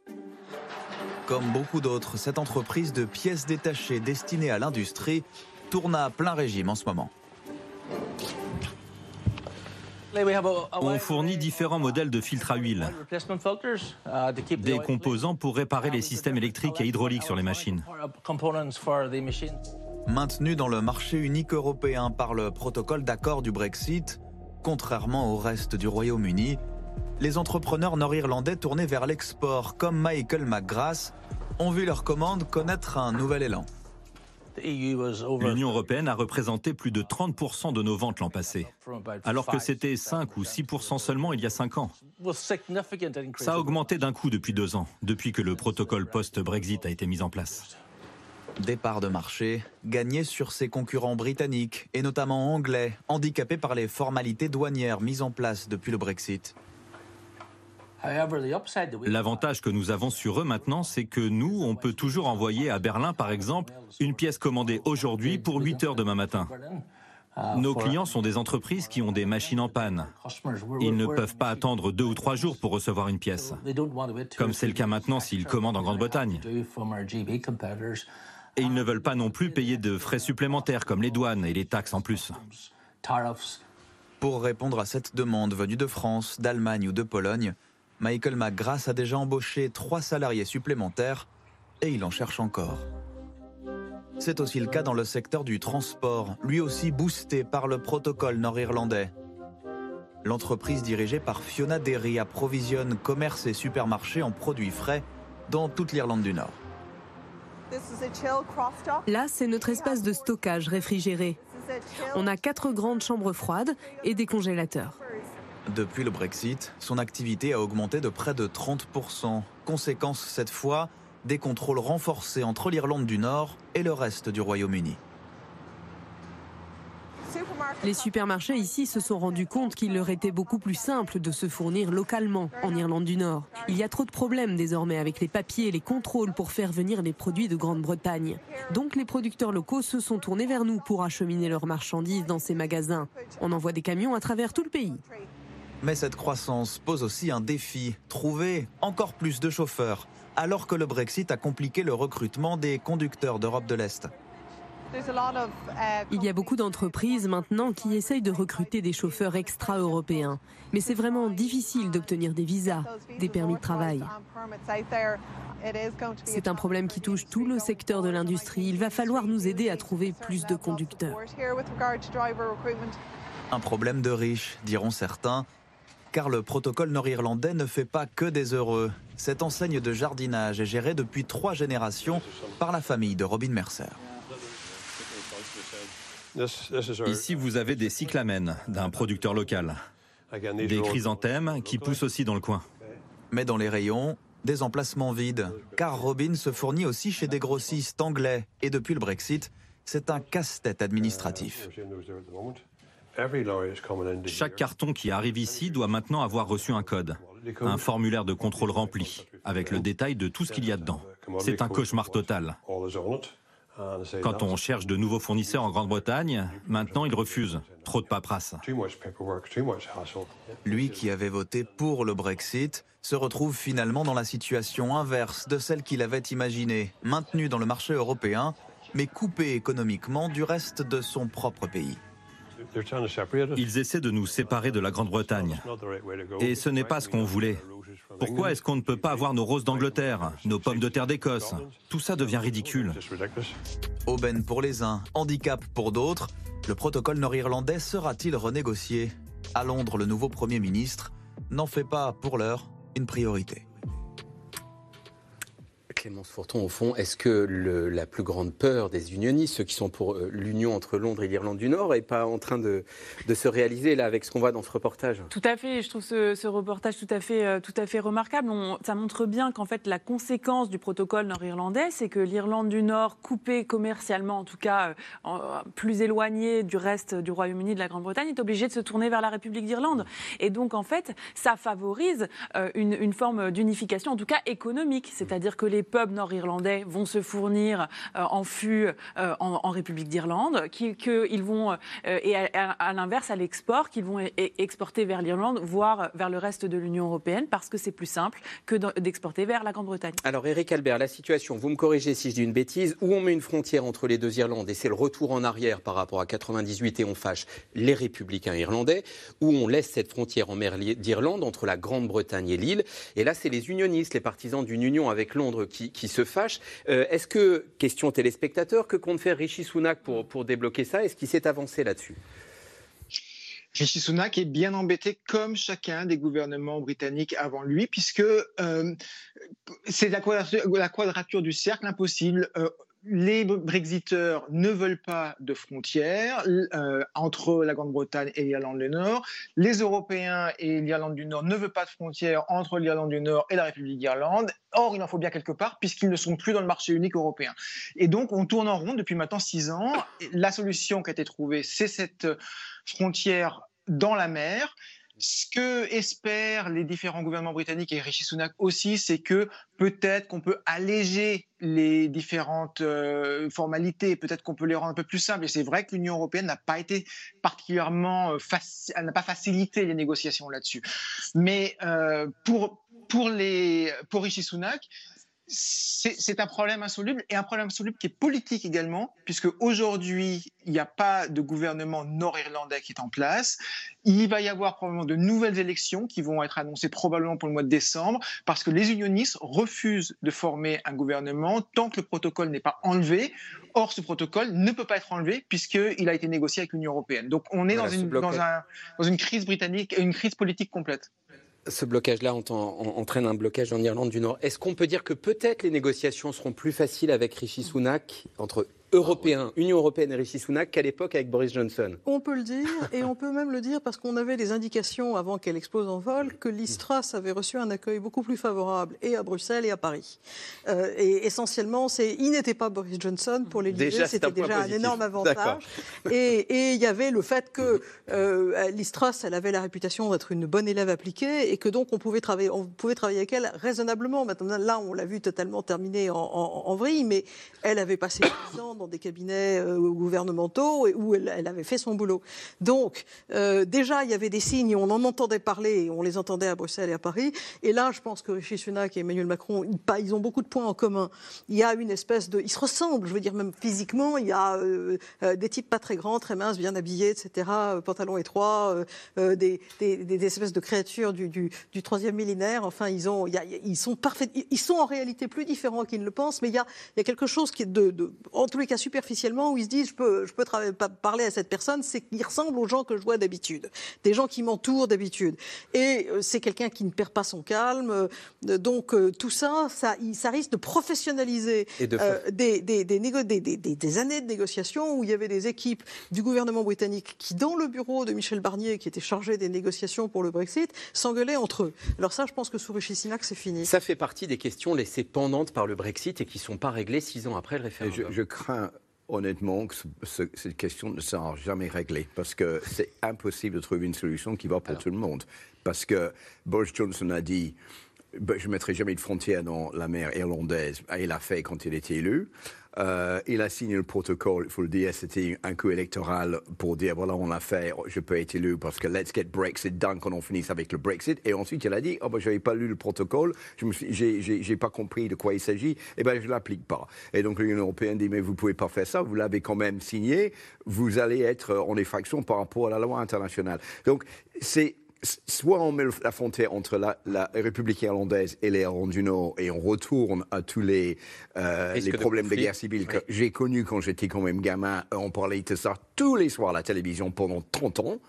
Comme beaucoup d'autres, cette entreprise de pièces détachées destinée à l'industrie tourne à plein régime en ce moment. On fournit différents modèles de filtres à huile, des composants pour réparer les systèmes électriques et hydrauliques sur les machines. Maintenu dans le marché unique européen par le protocole d'accord du Brexit, contrairement au reste du Royaume-Uni, les entrepreneurs nord-irlandais tournés vers l'export comme Michael McGrath ont vu leur commande connaître un nouvel élan. L'Union européenne a représenté plus de 30% de nos ventes l'an passé, alors que c'était 5 ou 6% seulement il y a 5 ans. Ça a augmenté d'un coup depuis deux ans, depuis que le protocole post-Brexit a été mis en place. Départ de marché, gagné sur ses concurrents britanniques et notamment anglais, handicapés par les formalités douanières mises en place depuis le Brexit. L'avantage que nous avons sur eux maintenant, c'est que nous, on peut toujours envoyer à Berlin, par exemple, une pièce commandée aujourd'hui pour 8 heures demain matin. Nos clients sont des entreprises qui ont des machines en panne. Ils ne peuvent pas attendre deux ou trois jours pour recevoir une pièce, comme c'est le cas maintenant s'ils commandent en Grande-Bretagne. Et ils ne veulent pas non plus payer de frais supplémentaires comme les douanes et les taxes en plus. Pour répondre à cette demande venue de France, d'Allemagne ou de Pologne, Michael McGrath a déjà embauché trois salariés supplémentaires et il en cherche encore. C'est aussi le cas dans le secteur du transport, lui aussi boosté par le protocole nord-irlandais. L'entreprise dirigée par Fiona Derry approvisionne commerces et supermarchés en produits frais dans toute l'Irlande du Nord. Là, c'est notre espace de stockage réfrigéré. On a quatre grandes chambres froides et des congélateurs. Depuis le Brexit, son activité a augmenté de près de 30%. Conséquence cette fois, des contrôles renforcés entre l'Irlande du Nord et le reste du Royaume-Uni. Les supermarchés ici se sont rendus compte qu'il leur était beaucoup plus simple de se fournir localement en Irlande du Nord. Il y a trop de problèmes désormais avec les papiers et les contrôles pour faire venir les produits de Grande-Bretagne. Donc les producteurs locaux se sont tournés vers nous pour acheminer leurs marchandises dans ces magasins. On envoie des camions à travers tout le pays. Mais cette croissance pose aussi un défi, trouver encore plus de chauffeurs, alors que le Brexit a compliqué le recrutement des conducteurs d'Europe de l'Est. Il y a beaucoup d'entreprises maintenant qui essayent de recruter des chauffeurs extra-européens. Mais c'est vraiment difficile d'obtenir des visas, des permis de travail. C'est un problème qui touche tout le secteur de l'industrie. Il va falloir nous aider à trouver plus de conducteurs. Un problème de riches, diront certains, car le protocole nord-irlandais ne fait pas que des heureux. Cette enseigne de jardinage est gérée depuis trois générations par la famille de Robin Mercer. Ici, vous avez des cyclamènes d'un producteur local. Des chrysanthèmes qui poussent aussi dans le coin. Mais dans les rayons, des emplacements vides. Car Robin se fournit aussi chez des grossistes anglais. Et depuis le Brexit, c'est un casse-tête administratif. Chaque carton qui arrive ici doit maintenant avoir reçu un code, un formulaire de contrôle rempli, avec le détail de tout ce qu'il y a dedans. C'est un cauchemar total. Quand on cherche de nouveaux fournisseurs en Grande-Bretagne, maintenant ils refusent. Trop de paperasse. Lui qui avait voté pour le Brexit se retrouve finalement dans la situation inverse de celle qu'il avait imaginée, maintenu dans le marché européen, mais coupé économiquement du reste de son propre pays. Ils essaient de nous séparer de la Grande-Bretagne. Et ce n'est pas ce qu'on voulait. Pourquoi est-ce qu'on ne peut pas avoir nos roses d'Angleterre, nos pommes de terre d'Écosse? Tout ça devient ridicule. Aubaine pour les uns, handicap pour d'autres. Le protocole nord-irlandais sera-t-il renégocié? À Londres, le nouveau Premier ministre n'en fait pas, pour l'heure, une priorité. Clémence Fourton, au fond, est-ce que la plus grande peur des unionistes, ceux qui sont pour euh, l'union entre Londres et l'Irlande du Nord, n'est pas en train de, se réaliser là avec ce qu'on voit dans ce reportage? Tout à fait. Je trouve ce, reportage tout à fait, euh, tout à fait remarquable. ça montre bien qu'en fait, la conséquence du protocole nord-irlandais, c'est que l'Irlande du Nord, coupée commercialement, en tout cas euh, plus éloignée du reste du Royaume-Uni, de la Grande-Bretagne, est obligée de se tourner vers la République d'Irlande. Et donc, en fait, ça favorise une, une forme d'unification, en tout cas économique. C'est-à-dire que les pubs nord-irlandais vont se fournir euh, en fût euh, en, République d'Irlande, qu'ils vont, euh, et à, l'inverse, à l'export, qu'ils vont exporter vers l'Irlande, voire vers le reste de l'Union européenne, parce que c'est plus simple que d'exporter vers la Grande-Bretagne. Alors, Eric Albert, la situation, vous me corrigez si je dis une bêtise, où on met une frontière entre les deux Irlandes, et c'est le retour en arrière par rapport à 98 et on fâche les républicains irlandais, où on laisse cette frontière en mer d'Irlande entre la Grande-Bretagne et l'île. Et là, c'est les unionistes, les partisans d'une union avec Londres qui, se fâchent. Euh, est-ce que, question téléspectateur, que compte faire Rishi Sunak pour, pour débloquer ça? Est-ce qu'il s'est avancé là-dessus? Rishi Sunak est bien embêté comme chacun des gouvernements britanniques avant lui, puisque euh, c'est la, la quadrature, du cercle impossible. Euh, les Brexiteurs ne veulent pas de frontières euh, entre la Grande-Bretagne et l'Irlande du Nord. Les Européens et l'Irlande du Nord ne veulent pas de frontières entre l'Irlande du Nord et la République d'Irlande. Or, il en faut bien quelque part puisqu'ils ne sont plus dans le marché unique européen. Et donc, on tourne en rond depuis maintenant six ans. La solution qui a été trouvée, c'est cette frontière dans la mer ce que espèrent les différents gouvernements britanniques et Rishi Sunak aussi, c'est que peut-être qu'on peut alléger les différentes euh, formalités, peut-être qu'on peut les rendre un peu plus simples. Et c'est vrai que l'Union européenne n'a pas été particulièrement euh, elle n'a pas facilité les négociations là-dessus. Mais euh, pour pour les pour Rishi Sunak, c'est un problème insoluble et un problème insoluble qui est politique également, puisque aujourd'hui, il n'y a pas de gouvernement nord-irlandais qui est en place. Il va y avoir probablement de nouvelles élections qui vont être annoncées probablement pour le mois de décembre, parce que les unionistes refusent de former un gouvernement tant que le protocole n'est pas enlevé. Or, ce protocole ne peut pas être enlevé puisqu'il a été négocié avec l'Union européenne. Donc, on est dans, une, dans, un, dans une crise britannique, une crise politique complète. Ce blocage-là entraîne un blocage en Irlande du Nord. Est-ce qu'on peut dire que peut-être les négociations seront plus faciles avec Rishi Sunak entre européen, Union européenne et Rishi Sunak qu'à l'époque avec Boris Johnson? On peut le dire, et on peut même le dire parce qu'on avait des indications avant qu'elle explose en vol que l'Istras avait reçu un accueil beaucoup plus favorable et à Bruxelles et à Paris. Euh, et essentiellement, c'est, il n'était pas Boris Johnson pour les c'était déjà un, énorme avantage. Et il y avait le fait que euh, l'Istras, elle avait la réputation d'être une bonne élève appliquée et que donc on pouvait travailler, on pouvait travailler avec elle raisonnablement. Maintenant, là, on l'a vu totalement terminé en, en, vrille, mais elle avait passé 10 ans dans des cabinets euh, gouvernementaux où elle, avait fait son boulot. Donc, euh, déjà, il y avait des signes, on en entendait parler, on les entendait à Bruxelles et à Paris. Et là, je pense que Rishi Sunak et Emmanuel Macron, ils, ont beaucoup de points en commun. Il y a une espèce de. Ils se ressemblent, je veux dire, même physiquement. Il y a euh, des types pas très grands, très minces, bien habillés, etc., pantalons étroits, des, espèces de créatures du, troisième millénaire. Enfin, ils, ont, ils sont parfaits. Ils sont en réalité plus différents qu'ils ne le pensent, mais il y a, quelque chose qui est de, de les cas superficiellement où ils se disent je peux, je peux parler à cette personne, c'est qu'il ressemble aux gens que je vois d'habitude, des gens qui m'entourent d'habitude. Et euh, c'est quelqu'un qui ne perd pas son calme. Euh, donc euh, tout ça, ça, ça risque de professionnaliser des, des, des, années de négociations où il y avait des équipes du gouvernement britannique qui, dans le bureau de Michel Barnier, qui était chargé des négociations pour le Brexit, s'engueulaient entre eux. Alors ça, je pense que sous Rishi Sunak, c'est fini. Ça fait partie des questions laissées pendantes par le Brexit et qui ne sont pas réglées six ans après le référendum. je crains honnêtement que cette question ne sera jamais réglée parce que c'est impossible de trouver une solution qui va pour tout le monde. Parce que Boris Johnson a dit ben, je ne mettrai jamais de frontières dans la mer irlandaise. Et il l'a fait quand il était élu. Euh, il a signé le protocole, il faut le dire, c'était un coup électoral pour dire voilà, on l'a fait, je peux être élu parce que let's get Brexit done quand on finisse avec le Brexit. Et ensuite, il a dit oh, ben, je n'avais pas lu le protocole, je n'ai pas compris de quoi il s'agit, et eh ben je ne l'applique pas. Et donc l'Union européenne dit mais vous ne pouvez pas faire ça, vous l'avez quand même signé, vous allez être en effraction par rapport à la loi internationale. Donc c'est soit on met la frontière entre la, République irlandaise et l'Irlande du Nord et on retourne à tous les, euh, les problèmes de, guerre civile que j'ai connus quand j'étais quand même gamin. On parlait de ça tous les soirs à la télévision pendant 30 ans.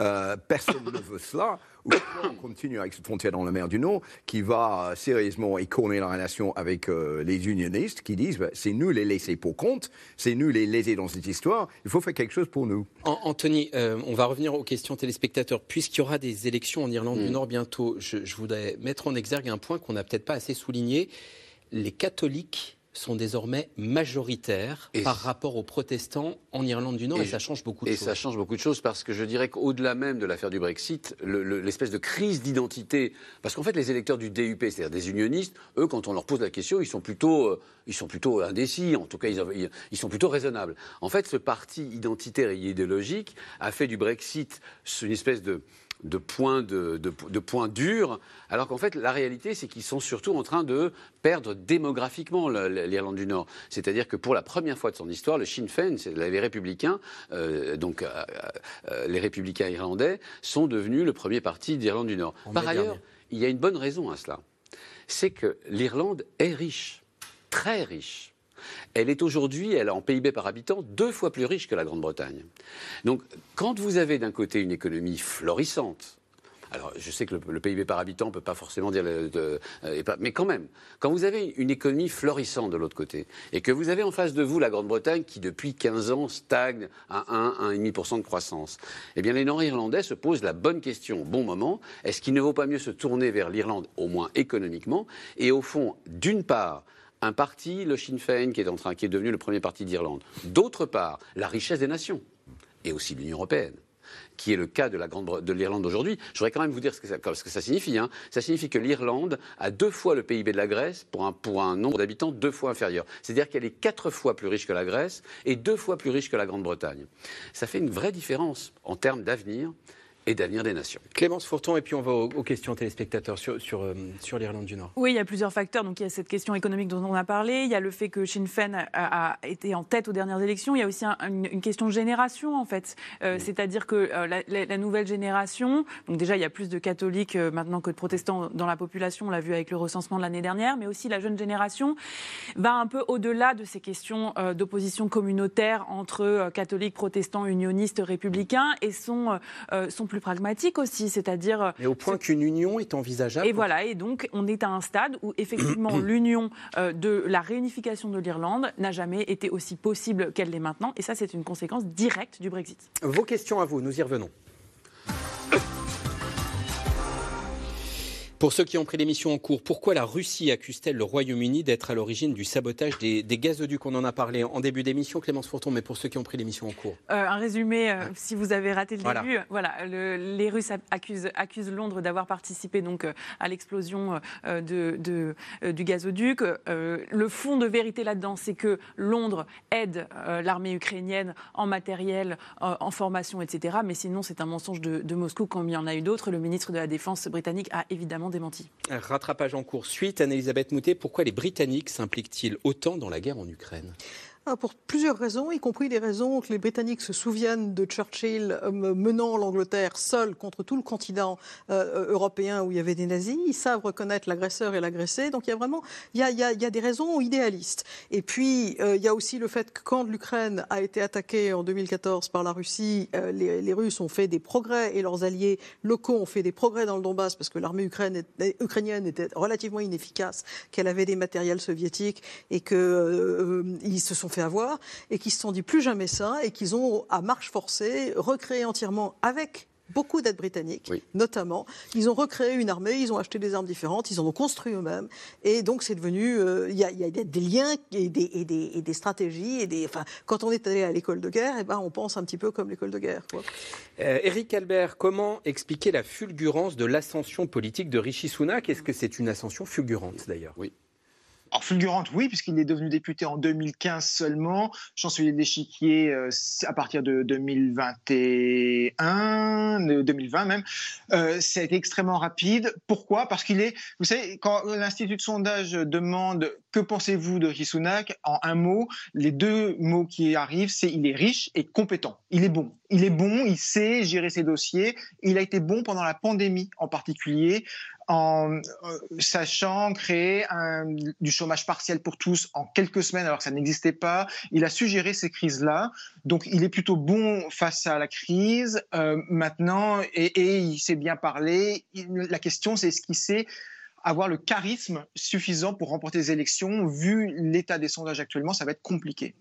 Euh, personne ne veut cela. Ou on continue avec cette frontière dans la mer du Nord qui va euh, sérieusement écorner la relation avec euh, les unionistes qui disent bah, c'est nous les laisser pour compte, c'est nous les laisser dans cette histoire, il faut faire quelque chose pour nous. Anthony, on va revenir aux questions téléspectateurs. Puisqu'il y aura des élections en Irlande du mm. Nord bientôt, je, je voudrais mettre en exergue un point qu'on n'a peut-être pas assez souligné. Les catholiques sont désormais majoritaires par rapport aux protestants en Irlande du Nord et, ça change beaucoup de choses. Et ça change beaucoup de choses parce que je dirais qu'au-delà même de l'affaire du Brexit, l'espèce de crise d'identité, parce qu'en fait les électeurs du DUP, c'est-à-dire des unionistes, eux quand on leur pose la question, ils sont plutôt, euh, ils sont plutôt indécis, en tout cas ils, ils sont plutôt raisonnables. En fait ce parti identitaire et idéologique a fait du Brexit une espèce de de points, de, points durs, alors qu'en fait, la réalité, c'est qu'ils sont surtout en train de perdre démographiquement l'Irlande du Nord. C'est-à-dire que pour la première fois de son histoire, le Sinn Féin, les républicains, euh, donc euh, euh, les républicains irlandais, sont devenus le premier parti d'Irlande du Nord. Par ailleurs, il y a une bonne raison à cela. C'est que l'Irlande est riche, très riche. Elle est aujourd'hui, elle en PIB par habitant, deux fois plus riche que la Grande-Bretagne. Donc, quand vous avez d'un côté une économie florissante, alors, je sais que le, PIB par habitant ne peut pas forcément dire. Euh, mais quand même, quand vous avez une économie florissante de l'autre côté, et que vous avez en face de vous la Grande-Bretagne qui, depuis 15 ans, stagne à 1, 1,5% de croissance, eh bien, les Nord-Irlandais se posent la bonne question au bon moment est-ce qu'il ne vaut pas mieux se tourner vers l'Irlande, au moins économiquement Et au fond, d'une part, un parti, le Sinn Féin, qui est, en train, devenu le premier parti d'Irlande. D'autre part, la richesse des nations, et aussi l'Union européenne qui est le cas de, de l'Irlande aujourd'hui. Je voudrais quand même vous dire ce que ça, ce que ça signifie. Hein. Ça signifie que l'Irlande a deux fois le PIB de la Grèce pour un, pour un nombre d'habitants deux fois inférieur. C'est-à-dire qu'elle est quatre fois plus riche que la Grèce et deux fois plus riche que la Grande-Bretagne. Ça fait une vraie différence en termes d'avenir et d'avenir des nations. Clémence Fourton, et puis on va aux, questions téléspectateurs sur, sur, euh, sur l'Irlande du Nord. Oui, il y a plusieurs facteurs. Donc il y a cette question économique dont on a parlé, il y a le fait que Sinn Féin a, été en tête aux dernières élections, il y a aussi une, question de génération en fait. Euh, c'est-à-dire que euh, la, nouvelle génération, donc déjà il y a plus de catholiques maintenant que de protestants dans la population, on l'a vu avec le recensement de l'année dernière, mais aussi la jeune génération va un peu au-delà de ces questions d'opposition communautaire entre catholiques, protestants, unionistes, républicains et sont, sont plus pragmatique aussi, c'est-à-dire. Mais au point qu'une union est envisageable. Et voilà, et donc on est à un stade où effectivement l'union de la réunification de l'Irlande n'a jamais été aussi possible qu'elle l'est maintenant, et ça c'est une conséquence directe du Brexit. Vos questions à vous, nous y revenons. Pour ceux qui ont pris l'émission en cours, pourquoi la Russie accuse-t-elle le Royaume-Uni d'être à l'origine du sabotage des, gazoducs? On en a parlé en début d'émission, Clémence Fourton, mais pour ceux qui ont pris l'émission en cours. Euh, un résumé, euh, si vous avez raté le début, voilà, les Russes accusent, accusent Londres d'avoir participé donc euh, à l'explosion de, du gazoduc. le fond de vérité là-dedans, c'est que Londres aide l'armée ukrainienne en matériel, en formation, etc. Mais sinon, c'est un mensonge de, de Moscou, comme il y en a eu d'autres. Le ministre de la Défense britannique a évidemment rattrapage en cours. Suite, Anne-Elisabeth Moutet, pourquoi les Britanniques s'impliquent-ils autant dans la guerre en Ukraine? Pour plusieurs raisons, y compris les raisons que les Britanniques se souviennent de Churchill euh, menant l'Angleterre seul contre tout le continent euh, européen où il y avait des nazis. Ils savent reconnaître l'agresseur et l'agressé. Donc il y a vraiment il y a, il y a, des raisons idéalistes. Et puis euh, il y a aussi le fait que quand l'Ukraine a été attaquée en 2014 par la Russie, les, Russes ont fait des progrès et leurs alliés locaux ont fait des progrès dans le Donbass parce que l'armée ukrainienne était relativement inefficace, qu'elle avait des matériels soviétiques et qu'ils se sont fait avoir et qui se sont dit plus jamais ça et qu'ils ont, à marche forcée, recréé entièrement avec beaucoup d'aides britanniques, notamment. Ils ont recréé une armée, ils ont acheté des armes différentes, ils en ont construit eux-mêmes. Et donc, c'est devenu. Euh, il y, a des liens et des, et des, et des stratégies. Et des, enfin, quand on est allé à l'école de guerre, et eh ben, on pense un petit peu comme l'école de guerre. Eric euh, Albert, comment expliquer la fulgurance de l'ascension politique de Rishi Sunak? Est-ce que c'est une ascension fulgurante, d'ailleurs? Oui. Alors fulgurante, oui, puisqu'il est devenu député en 2015 seulement, chancelier d'échiquier euh, à partir de 2021, de 2020 même. Euh, ça a été extrêmement rapide. Pourquoi? Parce qu'il est, vous savez, quand l'Institut de sondage demande que pensez-vous de Risunak, en un mot, les deux mots qui arrivent, c'est il est riche et compétent. Il est bon. Il est bon, il sait gérer ses dossiers. Il a été bon pendant la pandémie en particulier en euh, sachant créer un, du chômage partiel pour tous en quelques semaines alors que ça n'existait pas. Il a suggéré ces crises-là. Donc il est plutôt bon face à la crise euh, maintenant et, et, il sait bien parler. la question c'est est-ce qu'il sait avoir le charisme suffisant pour remporter les élections. Vu l'état des sondages actuellement, ça va être compliqué.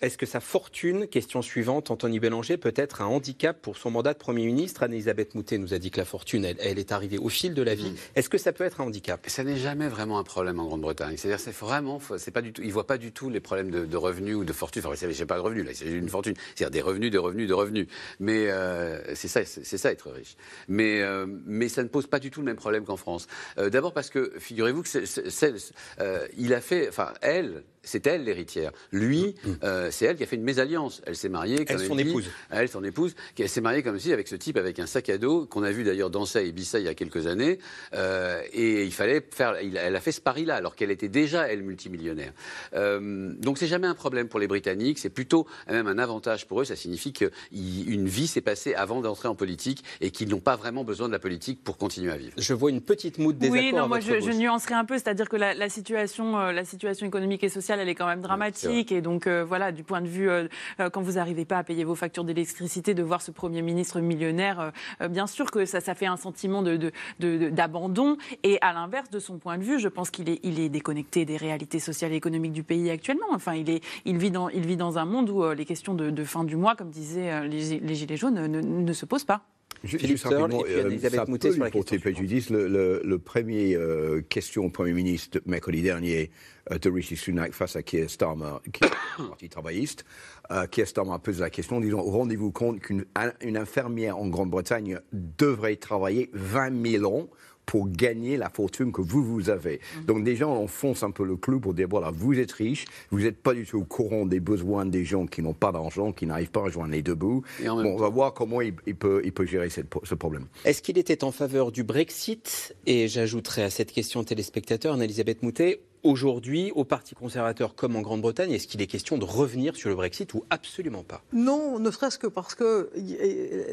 Est-ce que sa fortune, question suivante, Anthony Bélanger, peut être un handicap pour son mandat de Premier ministre? Anne-Elisabeth Moutet nous a dit que la fortune, elle, est arrivée au fil de la vie. Mm. Est-ce que ça peut être un handicap? Ça n'est jamais vraiment un problème en Grande-Bretagne. C'est-à-dire, c'est vraiment, c'est pas du tout, ils voient pas du tout les problèmes de, revenus ou de fortune. Enfin, c'est pas de revenus là, c'est une fortune. C'est-à-dire des revenus, de revenus, de revenus. Mais euh, c'est ça, c'est ça être riche. Mais euh, mais ça ne pose pas du tout le même problème qu'en France. Euh, d'abord parce que figurez-vous que il a fait, enfin elle, c'est elle l'héritière. Lui, mm. euh, c'est elle qui a fait une mésalliance. Elle s'est mariée. Comme elle, son épouse. Elle, son épouse, qui s'est mariée comme si avec ce type avec un sac à dos qu'on a vu d'ailleurs danser à Ibiza il y a quelques années. Euh, et il fallait faire. elle a fait ce pari-là, alors qu'elle était déjà elle multimillionnaire. Euh, donc c'est jamais un problème pour les Britanniques. C'est plutôt même un avantage pour eux. Ça signifie qu'une vie s'est passée avant d'entrer en politique et qu'ils n'ont pas vraiment besoin de la politique pour continuer à vivre. Je vois une petite moue de désaccord. Oui, non, moi je, je, nuancerai un peu, c'est-à-dire que la, la situation, la situation économique et sociale elle est quand même dramatique. et donc, euh, voilà, du point de vue, euh, euh, quand vous n'arrivez pas à payer vos factures d'électricité, de voir ce Premier ministre millionnaire, bien sûr que ça, ça fait un sentiment d'abandon. De, de, et à l'inverse, de son point de vue, je pense qu'il est, il est déconnecté des réalités sociales et économiques du pays actuellement. Enfin, il, est, il, vit, dans, il vit dans un monde où les questions de, fin du mois, comme disaient les, Gilets jaunes, ne, se posent pas. Juste simplement, ça peut lui porter préjudice. Le, le, premier question au Premier ministre mercredi dernier euh, de Rishi Sunak face à Keir Starmer, qui est parti travailliste. Euh, Keir Starmer pose la question, disons, rendez-vous compte qu'une infirmière en Grande-Bretagne devrait travailler 20 000 ans pour gagner la fortune que vous, vous avez. Mm. Donc déjà, on enfonce un peu le clou pour dire, voilà, vous êtes riche, vous n'êtes pas du tout au courant des besoins des gens qui n'ont pas d'argent, qui n'arrivent pas à joindre les deux bouts. Bon, on va voir comment il, peut, il peut gérer cette, ce problème. Est-ce qu'il était en faveur du Brexit? Et j'ajouterai à cette question téléspectateur, Anne-Elisabeth Moutet, aujourd'hui au Parti conservateur comme en Grande-Bretagne? Est-ce qu'il est question de revenir sur le Brexit ou absolument pas? Non, ne serait-ce que parce que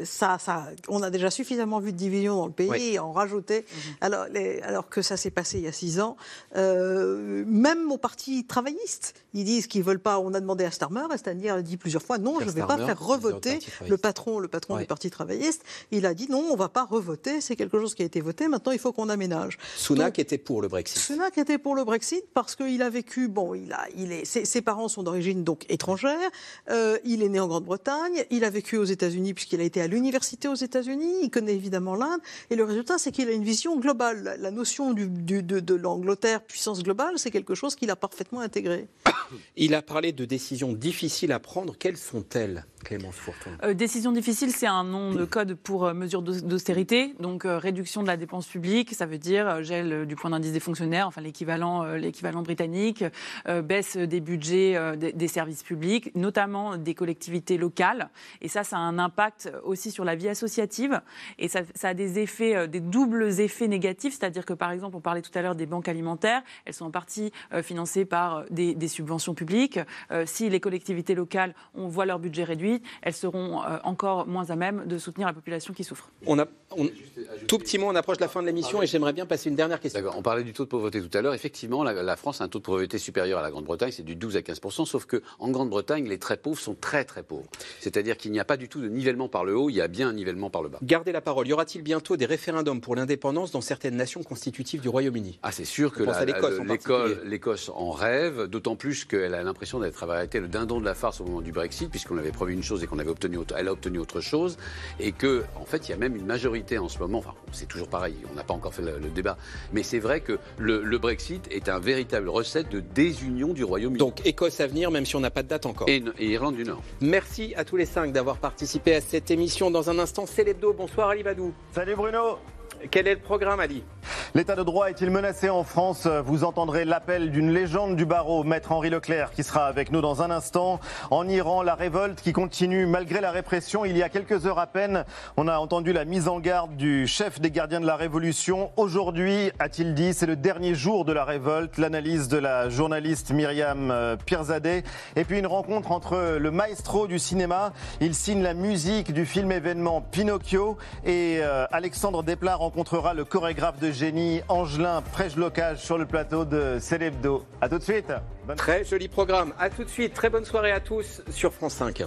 ça, ça, on a déjà suffisamment vu de divisions dans le pays et en rajouter, mhm. alors, alors, que ça s'est passé il y a six ans. Euh, même au Parti travailliste, ils disent qu'ils veulent pas. On a demandé à Starmer, et Starmer a dit plusieurs fois non, je ne vais pas faire revoter le patron, le patron du Parti travailliste. Il a dit non, on ne va pas revoter. C'est quelque chose qui a été voté. Maintenant, il faut qu'on aménage. Sunak était pour le Brexit. Sunak était pour le Brexit parce qu'il a vécu. Bon, il a, il est, ses, parents sont d'origine donc étrangère. Euh, il est né en Grande-Bretagne. Il a vécu aux États-Unis puisqu'il a été à l'université aux États-Unis. Il connaît évidemment l'Inde. Et le résultat, c'est qu'il a une vision globale. La notion de l'Angleterre puissance globale, c'est quelque chose qu'il a parfaitement intégré. Il a parlé de décisions difficiles à prendre. Quelles sont-elles? Clémence Fourton euh, Décision difficile, c'est un nom de code pour euh, mesures d'austérité, donc euh, réduction de la dépense publique, ça veut dire gel du point d'indice des fonctionnaires, enfin l'équivalent l'équivalent britannique, baisse des budgets des, services publics, notamment des collectivités locales. Et ça, ça a un impact aussi sur la vie associative. Et ça, ça a des effets, des doubles effets négatifs, c'est-à-dire que par exemple, on parlait tout à l'heure des banques alimentaires, elles sont en partie financées par des, des subventions publiques. si les collectivités locales, on voit leur budget réduit, elles seront euh, encore moins à même de soutenir la population qui souffre. On a, tout petit mot, on approche de la fin de l'émission et j'aimerais bien passer une dernière question. On parlait du taux de pauvreté tout à l'heure. Effectivement, la, France a un taux de pauvreté supérieur à la Grande-Bretagne, c'est du 12 à 15% sauf qu'en Grande-Bretagne, les très pauvres sont très très pauvres. C'est-à-dire qu'il n'y a pas du tout de nivellement par le haut, il y a bien un nivellement par le bas. Gardez la parole. Y aura-t-il bientôt des référendums pour l'indépendance dans certaines nations constitutives du Royaume-Uni? Ah, c'est sûr que l'Écosse en, rêve, d'autant plus qu'elle a l'impression d'être été le dindon de la farce au moment du Brexit, puisqu'on avait promis une chose et qu'on avait obtenu, elle a obtenu autre chose, et que en fait, il y a même une majorité en ce moment. Enfin, c'est toujours pareil, on n'a pas encore fait le, débat. Mais c'est vrai que le, Brexit est un véritable recette de désunion du Royaume-Uni. Donc Écosse à venir, même si on n'a pas de date encore. Et, Irlande du Nord. Merci à tous les cinq d'avoir participé à cette émission. Dans un instant, c'est l'hebdo. Bonsoir Ali Badou. Salut Bruno. Quel est le programme, Ali? L'état de droit est-il menacé en France? Vous entendrez l'appel d'une légende du barreau, maître Henri Leclerc, qui sera avec nous dans un instant. En Iran, la révolte qui continue malgré la répression. Il y a quelques heures à peine, on a entendu la mise en garde du chef des gardiens de la Révolution. Aujourd'hui, a-t-il dit, c'est le dernier jour de la révolte. L'analyse de la journaliste Myriam euh, Pirzadeh. Et puis une rencontre entre le maestro du cinéma. Il signe la musique du film événement Pinocchio et euh, Alexandre Desplat rencontrera le chorégraphe de génie Angelin Prège-Locage sur le plateau de Célébdo. A tout de suite. Très joli programme. A tout de suite. Très bonne soirée à tous sur France 5.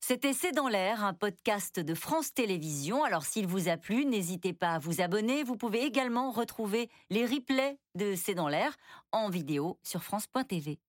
C'était C'est dans l'air, un podcast de France Télévisions. Alors s'il vous a plu, n'hésitez pas à vous abonner. Vous pouvez également retrouver les replays de C'est dans l'air en vidéo sur France.tv.